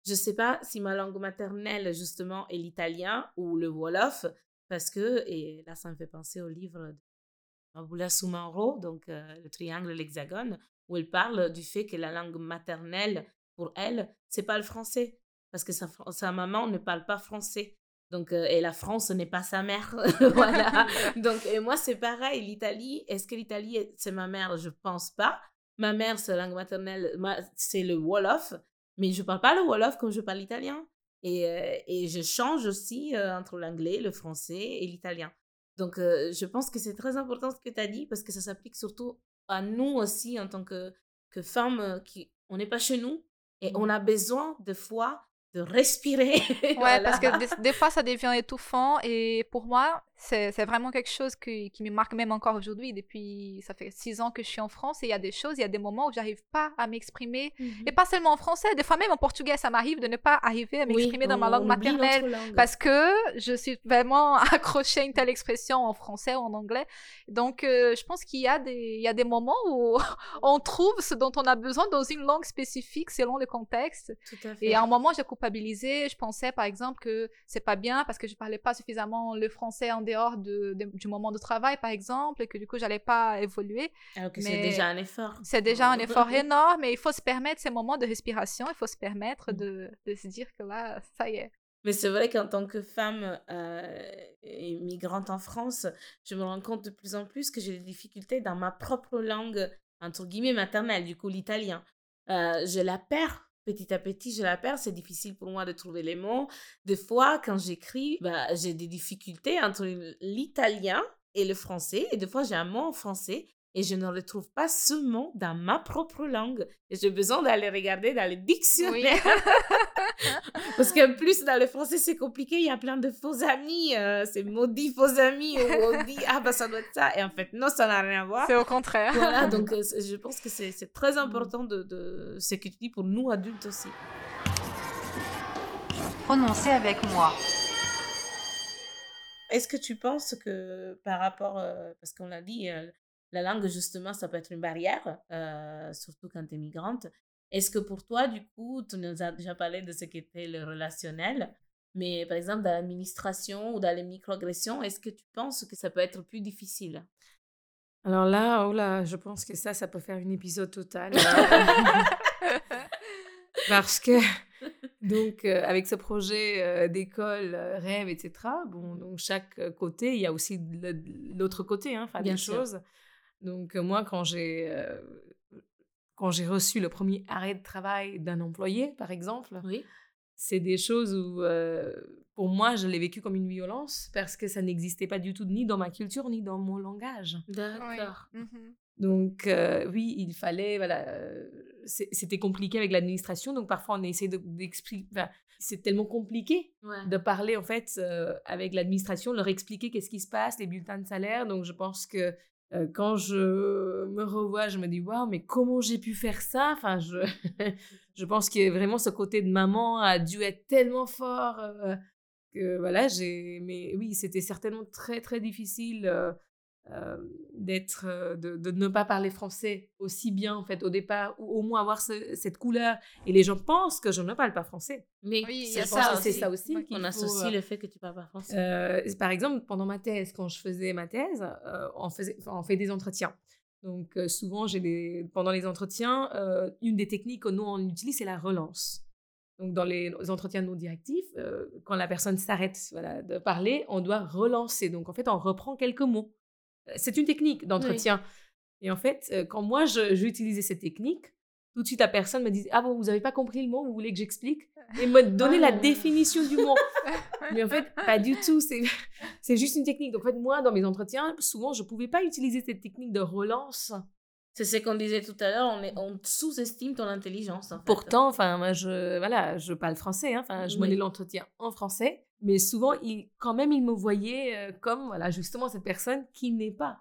je ne sais pas si ma langue maternelle, justement, est l'italien ou le wolof, parce que, et là, ça me fait penser au livre de Mabula Soumaro, donc euh, Le triangle, l'hexagone, où elle parle du fait que la langue maternelle, pour elle, c'est pas le français, parce que sa, sa maman ne parle pas français. Donc, euh, et la France n'est pas sa mère. voilà. Donc, et moi, c'est pareil. L'Italie, est-ce que l'Italie, est- c'est ma mère? Je pense pas. Ma mère, sa langue maternelle, ma- c'est le Wolof. Mais je parle pas le Wolof comme je parle l'italien. Et, euh, et je change aussi euh, entre l'anglais, le français et l'italien. Donc, euh, je pense que c'est très important ce que tu as dit parce que ça s'applique surtout à nous aussi en tant que, que femmes qui, on n'est pas chez nous et on a besoin de fois de respirer. Ouais, Voilà. parce que des, des fois, ça devient étouffant. Et pour moi, c'est vraiment quelque chose qui, qui me marque même encore aujourd'hui. Depuis, ça fait six ans que je suis en France et il y a des choses, il y a des moments où j'arrive pas à m'exprimer. Mhm. Et pas seulement en français, des fois même en portugais, ça m'arrive de ne pas arriver à Oui, m'exprimer dans ma langue maternelle. langue. Parce que je suis vraiment accrochée à une telle expression en français ou en anglais. Donc, euh, je pense qu'il y, a des- il y a des moments où on trouve ce dont on a besoin dans une langue spécifique selon le contexte. Tout à fait. Et à un moment, j'ai culpabilisé. Je pensais, par exemple, que c'est pas bien parce que je parlais pas suffisamment le français en dehors de, de- du moment de travail, par exemple, et que du coup, j'allais pas évoluer. Alors que c'est déjà un effort. C'est déjà un effort énorme, mais il faut se permettre ces moments de respiration. Il faut se permettre de, de se dire que là, ça y est. Mais c'est vrai qu'en tant que femme euh, et migrante en France, je me rends compte de plus en plus que j'ai des difficultés dans ma propre langue, entre guillemets, maternelle, du coup l'italien. Euh, je la perds petit à petit, je la perds. C'est difficile pour moi de trouver les mots. Des fois, quand j'écris, bah, j'ai des difficultés entre l'italien et le français. Et des fois, j'ai un mot en français et je ne retrouve pas ce mot dans ma propre langue. Et j'ai besoin d'aller regarder dans les dictionnaires. Parce qu'en plus, dans le français, c'est compliqué. Il y a plein de faux amis. euh, c'est maudit faux amis. Ou on dit, ah, bah, ça doit être ça. Et en fait, non, ça n'a rien à voir. C'est au contraire. Voilà, donc euh, je pense que c'est c'est très important de, de ce que tu dis pour nous adultes aussi. Prononcez avec moi. Est-ce que tu penses que par rapport, euh, parce qu'on l'a dit, euh, la langue, justement, ça peut être une barrière, euh, surtout quand tu es migrante. Est-ce que pour toi, du coup, tu nous as déjà parlé de ce qu'était le relationnel, mais par exemple, dans l'administration ou dans les microagressions, est-ce que tu penses que ça peut être plus difficile? Alors là, oh là, je pense que ça, ça peut faire un épisode total. Parce que, donc, euh, avec ce projet euh, d'école, euh, rêve, etc., bon, donc chaque euh, côté, il y a aussi l'autre côté, hein, enfin, Bien des choses. Donc, moi, quand j'ai euh, quand j'ai reçu le premier arrêt de travail d'un employé, par exemple, Oui. c'est des choses où, euh, pour moi, je l'ai vécu comme une violence parce que ça n'existait pas du tout ni dans ma culture ni dans mon langage. D'accord. Mhm. Donc, euh, oui, il fallait, voilà, euh, c'était compliqué avec l'administration, donc parfois on essaie de- d'expliquer, enfin, c'est tellement compliqué Ouais. de parler en fait euh, avec l'administration, leur expliquer qu'est-ce qui se passe, les bulletins de salaire, donc je pense que euh, quand je me revois, je me dis, waouh, mais comment j'ai pu faire ça? Enfin, je, je pense que vraiment ce côté de maman a dû être tellement fort euh, que voilà, j'ai, mais oui, c'était certainement très très difficile. Euh, d'être euh, de, de ne pas parler français aussi bien en fait au départ ou au moins avoir ce- cette couleur et les gens pensent que je ne parle pas français Mais Oui, c'est ça ça aussi Ouais, On associe euh, le fait que tu parles pas français. euh, par exemple, pendant ma thèse, quand je faisais ma thèse, euh, on, faisait, enfin, on fait des entretiens. Donc, euh, souvent, j'ai des, pendant les entretiens, euh, une des techniques que nous, on utilise, c'est la relance. Donc, dans les entretiens non directifs, euh, quand la personne s'arrête voilà, de parler, on doit relancer. Donc, en fait, on reprend quelques mots. Euh, C'est une technique d'entretien. Et en fait, euh, quand moi, j'utilisais cette technique, tout de suite, la personne me disait Ah bon, vous n'avez pas compris le mot, vous voulez que j'explique? Et me donner la définition du mot. Mais en fait, pas du tout. C'est, c'est juste une technique. Donc, en fait, moi, dans mes entretiens, souvent, je ne pouvais pas utiliser cette technique de relance. C'est ce qu'on disait tout à l'heure, on, est- on sous-estime ton intelligence. En fait. Pourtant, enfin, moi, je, voilà, je parle français. hein. Enfin, je Oui. menais l'entretien en français. Mais souvent, il, quand même, il me voyait euh, comme, voilà, justement, cette personne qui n'est pas,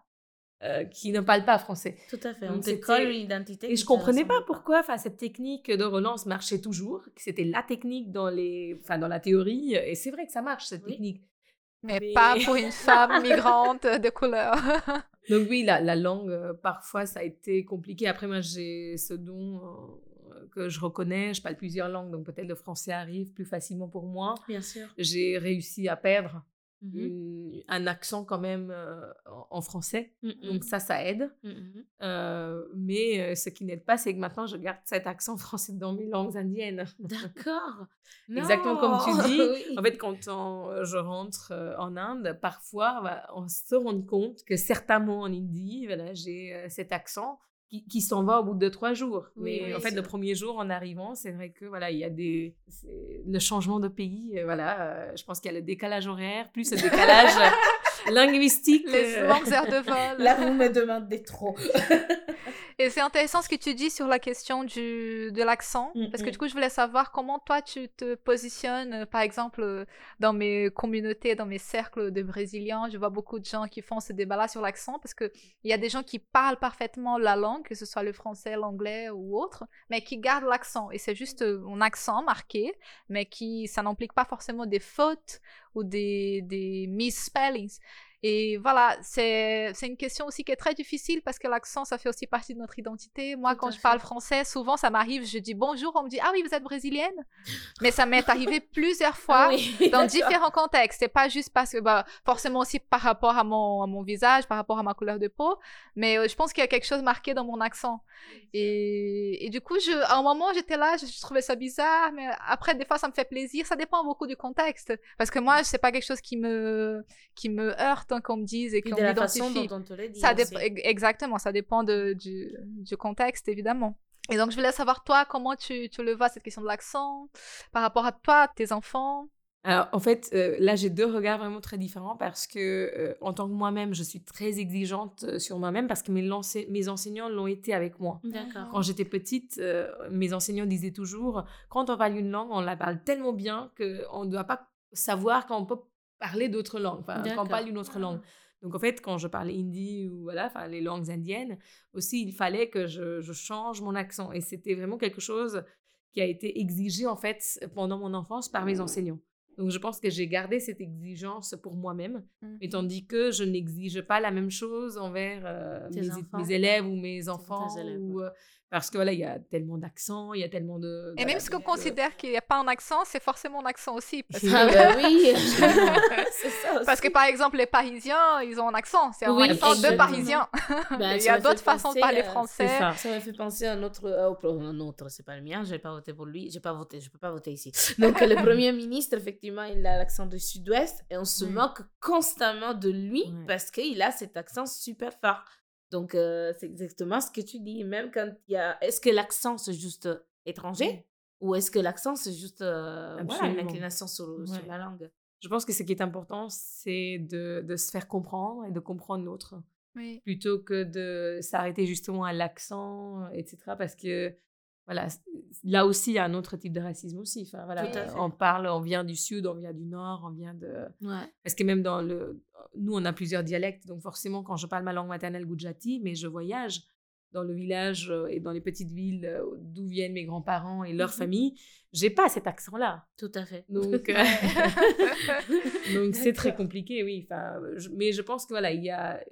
euh, qui ne parle pas français. Tout à fait, on Donc, te c'était- colle une identité. Et je te comprenais pas pourquoi enfin, cette technique de relance marchait toujours, que c'était la technique dans, les, enfin, dans la théorie. Et c'est vrai que ça marche, cette Oui. technique. Mais, Mais- pas pour une femme migrante de couleur. Donc oui, la, la langue, euh, parfois, ça a été compliqué. Après, moi, j'ai ce don euh, que je reconnais. Je parle plusieurs langues, donc peut-être le français arrive plus facilement pour moi. Bien sûr. J'ai réussi à perdre Une- un accent quand même euh, en, français. Mhm. Donc ça, ça aide. Euh, mais ce qui n'aide pas, c'est que maintenant, je garde cet accent français dans mes langues indiennes. D'accord. Exactement comme tu dis. Oui. En fait, quand on- je rentre en Inde, parfois, bah, on se rend compte que certains mots en hindi, voilà, j'ai cet accent. Qui, qui s'en va au bout de trois jours. Oui, Mais oui, en fait, le premier jour, en arrivant, c'est vrai que voilà, il y a des le changement de pays. euh, voilà, euh, je pense qu'il y a le décalage horaire, plus le décalage linguistique. Les euh, de vol. Là, vous me demandez trop. Et c'est intéressant ce que tu dis sur la question du, de l'accent, Mm, parce que mm. du coup, je voulais savoir comment toi, tu te positionnes, euh, par exemple, euh, dans mes communautés, dans mes cercles de Brésiliens. Je vois beaucoup de gens qui font ce débat-là sur l'accent, parce qu'il y a des gens qui parlent parfaitement la langue, que ce soit le français, l'anglais ou autre, mais qui gardent l'accent. Et c'est juste euh, un accent marqué, mais qui ça n'implique pas forcément des fautes ou des, des misspellings. Et voilà, c'est une question aussi qui est très difficile parce que l'accent, ça fait aussi partie de notre identité. Moi, Tout quand je parle français, souvent, ça m'arrive, je dis bonjour, on me dit, ah oui, vous êtes brésilienne? Mais ça m'est arrivé plusieurs fois oui, dans différents contextes. C'est pas juste parce que, bah, forcément aussi par rapport à mon, à mon visage, par rapport à ma couleur de peau, mais euh, je pense qu'il y a quelque chose marqué dans mon accent. Et, et du coup, je, à un moment, j'étais là, je, je trouvais ça bizarre, mais après, des fois, ça me fait plaisir. Ça dépend beaucoup du contexte. Parce que moi, c'est pas quelque chose qui me, qui me heurte hein, qu'on me dise et qu'on de la façon m'identifie. dont on te le dit. Ça aussi. exactement, ça dépend de, du, du contexte, évidemment. Et donc, je voulais savoir, toi, comment tu, tu le vois, cette question de l'accent, par rapport à toi, tes enfants? Alors, en fait, euh, là, j'ai deux regards vraiment très différents parce que, euh, en tant que moi-même, je suis très exigeante euh, sur moi-même parce que mes, enseignants l'ont été avec moi. D'accord. Quand j'étais petite, euh, mes enseignants disaient toujours quand on parle une langue, on la parle tellement bien qu'on ne doit pas savoir quand on peut parler d'autres langues, enfin, quand on parle une autre langue. Donc, en fait, quand je parlais hindi ou voilà, enfin, les langues indiennes, aussi, il fallait que je, je change mon accent. Et c'était vraiment quelque chose qui a été exigé, en fait, pendant mon enfance par mes enseignants. Donc, je pense que j'ai gardé cette exigence pour moi-même, mais tandis que je n'exige pas la même chose envers euh, mes, élèves ou mes enfants. élèves, ou, euh, parce que voilà, il y a tellement d'accents, il y a tellement de. Et voilà, même si on donc, euh, considère qu'il n'y a pas un accent, c'est forcément un accent aussi. Parce que, Ah bah oui, c'est ça aussi. parce que, par exemple, les Parisiens, ils ont un accent. C'est un Oui, accent de. Parisiens. Bah, Il y a me d'autres façons de parler euh, français. c'est ça. Ça m'a fait penser à un autre, euh, un autre, c'est pas le mien, j'ai pas voté pour lui, j'ai pas voté, je peux pas voter ici. Donc le premier ministre, effectivement, il a l'accent du sud-ouest et on se moque constamment de lui parce qu'il a cet accent super fort. Donc euh, c'est exactement ce que tu dis, même quand il y a, est-ce que l'accent c'est juste étranger? Ou est-ce que l'accent c'est juste euh, voilà, une inclination sur, la langue? Je pense que ce qui est important, c'est de, de se faire comprendre et de comprendre l'autre, Oui. plutôt que de s'arrêter justement à l'accent, etc. Parce que voilà, là aussi, il y a un autre type de racisme aussi. Enfin, voilà, on parle, on vient du sud, on vient du nord, on vient de. Ouais. Parce que même dans le. Nous, on a plusieurs dialectes, donc forcément, quand je parle ma langue maternelle Gujarati, mais je voyage dans le village euh, et dans les petites villes euh, d'où viennent mes grands-parents et leur Mhm. famille, j'ai pas cet accent-là. Tout à fait. Donc, euh, donc c'est très compliqué, oui. Enfin, je- mais je pense que voilà, il y a,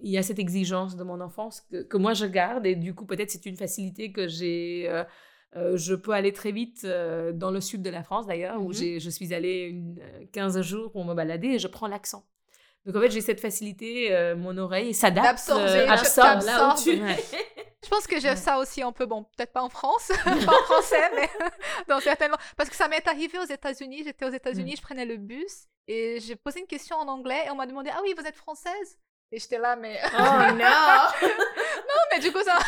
il y a cette exigence de mon enfance que, que moi je garde et du coup peut-être c'est une facilité que j'ai. euh, euh, je peux aller très vite euh, dans le sud de la France d'ailleurs, où Mhm. j'ai- je suis allée une, euh, 15 jours pour me balader et je prends l'accent. Donc en fait j'ai cette facilité, mon oreille s'adapte, absorbe là où tu... Ouais. Je pense que j'ai Ouais. ça aussi un peu, bon, peut-être pas en France, pas en français, mais dans certaines. Parce que ça m'est arrivé aux États-Unis, j'étais aux États-Unis, je prenais le bus et j'ai posé une question en anglais et on m'a demandé Ah oui, vous êtes française? Et j'étais là, mais. Oh non mais du coup, ça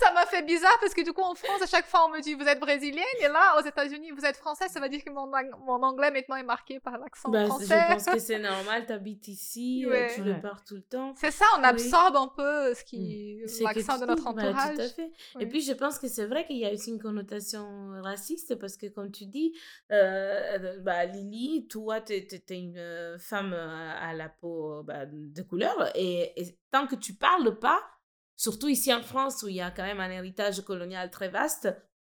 ça m'a fait bizarre parce que du coup, en France, à chaque fois, on me dit Vous êtes brésilienne et là, aux États-Unis, vous êtes française. Ça veut dire que mon, mon anglais maintenant est marqué par l'accent Bah, français. je pense que c'est normal, t'habites ici, euh, Ouais. tu Ouais. le parles tout le temps. C'est ça, on Oui. absorbe un peu ce qui, que l'accent de notre bah, entourage. tout à fait. Et puis, je pense que c'est vrai qu'il y a aussi une connotation raciste parce que, comme tu dis, euh, bah, Lily, toi, tu es, une euh, femme à, à la peau bah, de couleur et, et tant que tu parles pas, surtout ici en France où il y a quand même un héritage colonial très vaste,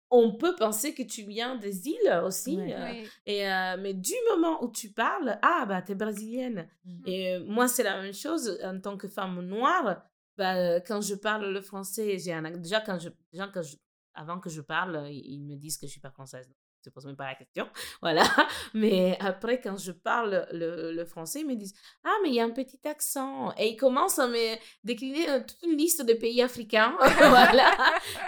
on peut penser que tu viens des îles aussi. Ouais. euh, Oui. et, euh, mais du moment où tu parles, ah, bah, t'es brésilienne. Mm. Et euh, moi, c'est la même chose en tant que femme noire. Bah, quand je parle le français, j'ai un, déjà, quand je, déjà quand je, avant que je parle, ils ils me disent que je suis pas française. Je ne pose même pas la question. Voilà. Mais après, quand je parle le, le français, ils me disent Ah, mais il y a un petit accent. Et ils commencent à me décliner euh, toute une liste de pays africains. voilà.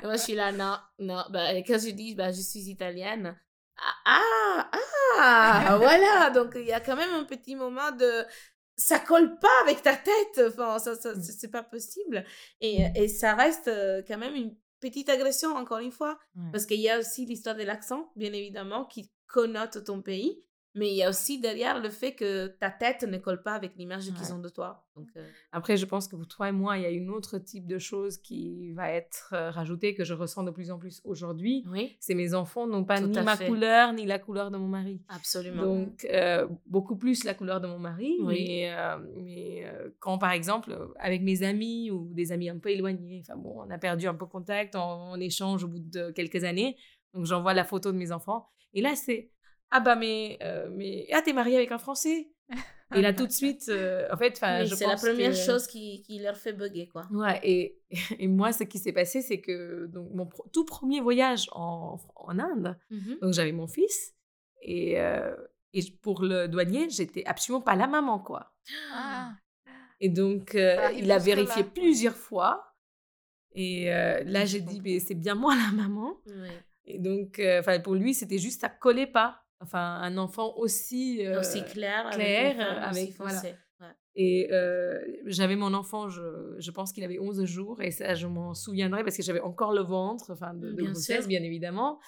Et moi, je suis là, non, non. Bah, et quand je dis bah, Je suis italienne, ah, ah, ah, voilà. Donc, il y a quand même un petit moment de. ça colle pas avec ta tête. Enfin, ça, ça c'est pas possible. Et, et ça reste euh, quand même une petite agression, encore une fois. Ouais. Parce qu'il y a aussi l'histoire de l'accent, bien évidemment, qui connote ton pays. Mais il y a aussi derrière le fait que ta tête ne colle pas avec l'image qu'ils ont de toi. Donc, euh, Après, je pense que pour toi et moi, il y a une autre type de chose qui va être euh, rajoutée, que je ressens de plus en plus aujourd'hui. oui, C'est mes enfants n'ont pas Tout ni ma fait. couleur, ni la couleur de mon mari. absolument. Donc, euh, beaucoup plus la couleur de mon mari. Oui. Mais, euh, mais quand, par exemple, avec mes amis ou des amis un peu éloignés, enfin bon, on a perdu un peu contact, on, on échange au bout de quelques années. Donc, j'envoie la photo de mes enfants. Et là, c'est Ah, bah, mais, euh, mais ah, t'es marié avec un Français Et là, tout de suite, euh, en fait, enfin, c'est la première que- chose qui, qui leur fait bugger, quoi. Ouais, et, et moi, ce qui s'est passé, c'est que donc, mon pro- tout premier voyage en, en Inde, Mhm. donc j'avais mon fils, et, euh, et pour le douanier, j'étais absolument pas la maman, quoi. Ah, Et donc, euh, arrive il a vérifié plusieurs fois, et euh, là, j'ai dit, mais c'est bien moi la maman. Oui. Et donc, euh, enfin, pour lui, c'était juste, ça collait pas. Enfin, un enfant aussi... euh, aussi clair, clair, avec, voilà. Ouais. Et euh, j'avais mon enfant, je, je pense qu'il avait 11 jours, et ça, je m'en souviendrai parce que j'avais encore le ventre, enfin, de, de Bien grossesse, sûr. bien évidemment.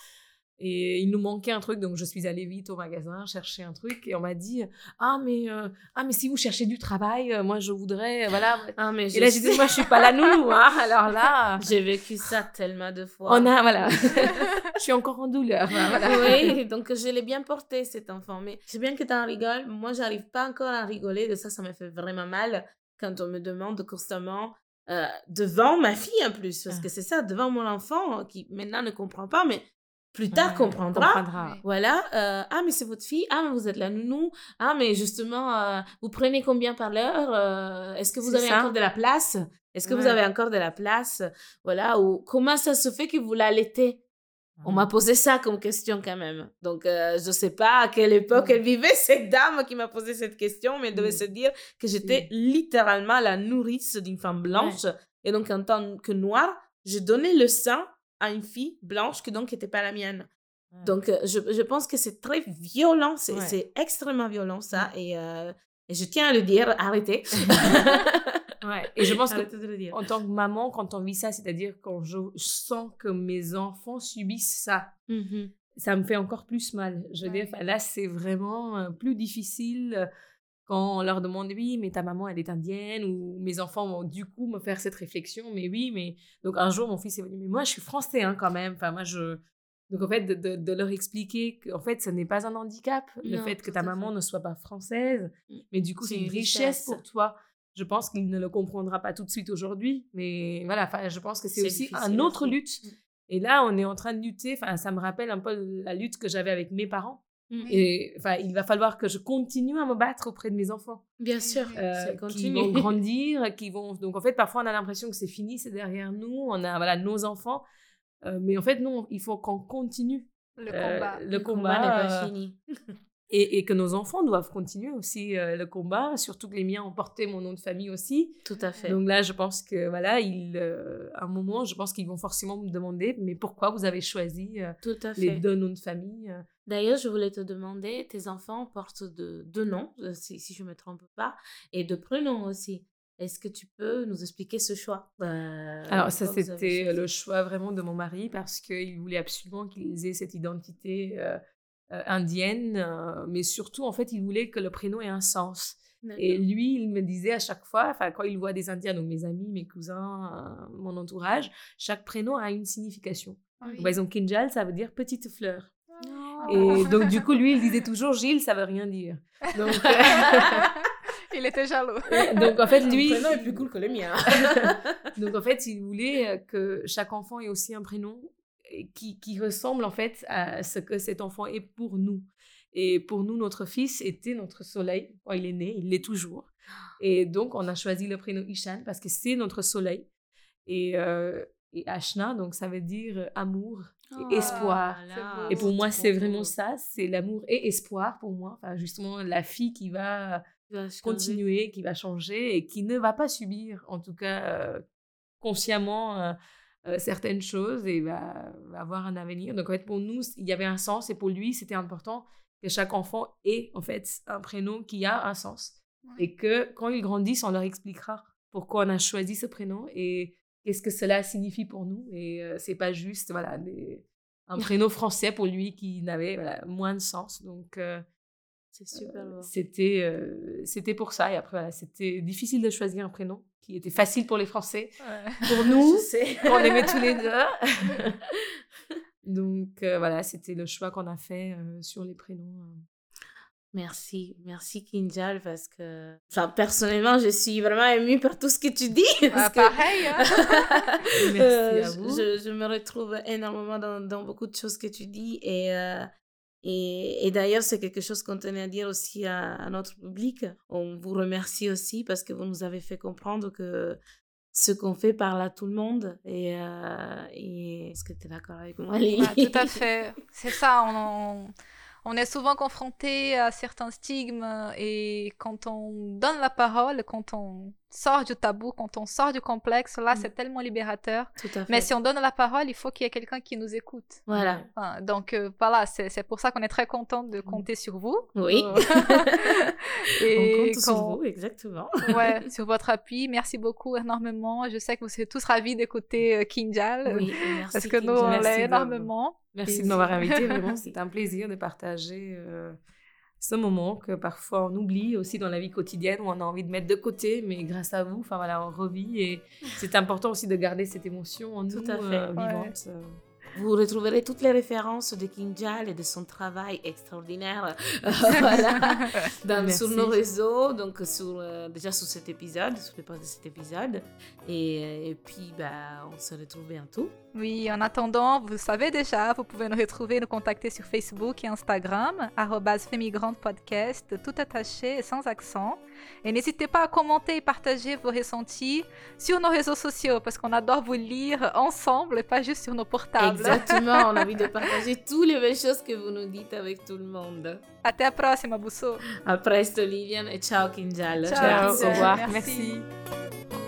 Et il nous manquait un truc, donc je suis allée vite au magasin chercher un truc, et on m'a dit Ah, mais, euh, ah, mais si vous cherchez du travail, euh, moi je voudrais. euh, Voilà. Ah, mais Et là, j'ai dit Moi je suis pas la nounou, hein. Alors là, J'ai vécu ça tellement de fois. on a. Voilà. je suis encore en douleur. hein, voilà. Oui, donc je l'ai bien porté cet enfant. Mais c'est bien que tu en rigoles. Moi, j'arrive pas encore à rigoler de ça. Ça me fait vraiment mal quand on me demande constamment euh, devant ma fille en plus. Parce Ah. que c'est ça, devant mon enfant qui maintenant ne comprend pas, mais plus tard Ouais, comprendra. Voilà, euh, ah mais c'est votre fille, ah mais vous êtes la nounou, ah mais justement, euh, vous prenez combien par l'heure, Euh, est-ce que vous avez ça. encore de la place, est-ce que vous avez encore de la place, voilà, ou comment ça se fait que vous l'allaitez? On m'a posé ça comme question quand même. Donc, euh, je sais pas à quelle époque elle vivait, cette dame qui m'a posé cette question, mais elle devait Mm. se dire que j'étais littéralement la nourrice d'une femme blanche. Et donc, en tant que noire, j'ai donné le sein à une fille blanche qui donc n'était pas la mienne. Ouais. Donc, euh, je, je pense que c'est très violent, c'est Ouais. extrêmement violent ça. Et, euh, et je tiens à le dire, arrêtez. Ouais. Et je pense que Arrêtez de le dire. en tant que maman, quand on vit ça, c'est-à-dire quand je sens que mes enfants subissent ça, Mhm. ça me fait encore plus mal. Je veux dire, là, c'est vraiment euh, plus difficile quand on leur demande oui, mais ta maman, elle est indienne, ou mes enfants vont du coup me faire cette réflexion, mais oui, mais. Donc un jour, mon fils est venu, mais moi, je suis français hein, quand même. Enfin, moi, je. Donc en fait, de, de- de leur expliquer qu'en fait, ce n'est pas un handicap, le Non, fait que ta maman fait. ne soit pas française, Mm. mais du coup, C'est une une richesse richesse. pour toi. Je pense qu'il ne le comprendra pas tout de suite aujourd'hui, mais voilà, enfin, je pense que c'est aussi un autre lutte. Mm. Et là, on est en train de lutter. Enfin, ça me rappelle un peu la lutte que j'avais avec mes parents. Mm. Et enfin, il va falloir que je continue à me battre auprès de mes enfants, Bien sûr, euh, qui continue. vont grandir, qui vont. Donc en fait, parfois on a l'impression que c'est fini, c'est derrière nous. On a voilà nos enfants, Euh, mais en fait non, il faut qu'on continue Le euh, combat. le Le combat, combat n'est pas euh, fini. et, et que nos enfants doivent continuer aussi euh, le combat. Surtout que les miens ont porté mon nom de famille aussi. Tout à fait. Donc là, je pense que voilà, ils, euh, à un moment, je pense qu'ils vont forcément me demander, mais pourquoi vous avez choisi euh, Tout à les deux noms de famille D'ailleurs, je voulais te demander, tes enfants portent de, deux noms, si, si je ne me trompe pas, et de prénoms aussi. Est-ce que tu peux nous expliquer ce choix Euh, Alors ça, c'était le choix vraiment de mon mari parce qu'il voulait absolument qu'ils aient cette identité euh, indienne, euh, mais surtout, en fait, il voulait que le prénom ait un sens. Et lui, il me disait à chaque fois, enfin, quand il voit des Indiens, donc mes amis, mes cousins, euh, mon entourage, chaque prénom a une signification. Oui. Par exemple, Kinjal, ça veut dire petite fleur. Oh. Et donc, du coup, lui, il disait toujours Gilles, ça veut rien dire. Donc, Il était jaloux. euh, donc en fait, lui, prénom est plus cool que le mien. donc en fait, il voulait euh, que chaque enfant ait aussi un prénom qui, qui ressemble en fait à ce que cet enfant est pour nous. Et pour nous, notre fils était notre soleil quand il est né, il l'est toujours. Et donc, on a choisi le prénom Ishan parce que c'est notre soleil. Et, euh, et Ashna, donc ça veut dire amour et espoir. c'est beau. Et pour moi, c'est vraiment beau. ça, c'est l'amour et espoir pour moi. Enfin, justement, la fille qui va continuer, qui va changer et qui ne va pas subir, en tout cas euh, consciemment, euh, euh, certaines choses et va, va avoir un avenir. Donc, en fait, pour nous, il y avait un sens et pour lui, c'était important que chaque enfant ait, en fait, un prénom qui a un sens. Et que quand ils grandissent, on leur expliquera pourquoi on a choisi ce prénom et qu'est-ce que cela signifie pour nous. Et euh, c'est pas juste voilà, des- un prénom français pour lui qui n'avait voilà, moins de sens. Donc, euh, C'est super beau. c'était euh, c'était pour ça. Et après, voilà, c'était difficile de choisir un prénom qui était facile pour les Français. Pour nous, on aimait tous les deux. Donc euh, voilà, c'était le choix qu'on a fait euh, sur les prénoms. euh. Merci, merci Kinjal parce que enfin, personnellement je suis vraiment émue par tout ce que tu dis. Ah, que- pareil. hein. Merci Euh, à vous. Je, je me retrouve énormément dans, dans beaucoup de choses que tu dis et, euh, et, et d'ailleurs c'est quelque chose qu'on tenait à dire aussi à, à notre public. On vous remercie aussi parce que vous nous avez fait comprendre que ce qu'on fait parle à tout le monde et, euh, et... est-ce que tu es d'accord avec moi Lily Ah, tout à fait. C'est ça, on est souvent confronté à certains stigmes euh, et quand on donne la parole, quand on sort du tabou, quand on sort du complexe, là, Mm. c'est tellement libérateur. Tout à fait. Mais si on donne la parole, il faut qu'il y ait quelqu'un qui nous écoute. Voilà. Enfin, donc euh, voilà, c'est pour ça qu'on est très content de compter sur vous. Oui. Euh, On et compte sur vous, exactement. ouais, sur votre appui. Merci beaucoup énormément. Je sais que vous serez tous ravis d'écouter euh, Kinjal. Oui, merci. Parce que nous, on l'est énormément. Merci de m'avoir invité. Vraiment, c'est un plaisir de partager euh, ce moment que parfois on oublie aussi dans la vie quotidienne où on a envie de mettre de côté, mais grâce à vous, enfin voilà, on revit et c'est important aussi de garder cette émotion en nous Tout à fait, euh, ouais. vivante. Vous retrouverez toutes les références de Kinjal et de son travail extraordinaire euh, voilà, dans- sur nos réseaux, donc sur, euh, déjà sur cet épisode, sur les posts de cet épisode. Et, et puis, bah, on se retrouve bientôt. Oui, en attendant, vous savez déjà, vous pouvez nous retrouver, nous contacter sur Facebook et Instagram, Podcast, tout attaché et sans accent. Et n'hésitez pas à commenter et partager vos ressentis sur nos réseaux sociaux, parce qu'on adore vous lire ensemble et pas juste sur nos portables. Exactement, on a envie de partager toutes les belles choses que vous nous dites avec tout le monde. Até a próxima, Busso. A presto, Lilian, et ciao Kinjal. Ciao, au revoir. Merci. Merci.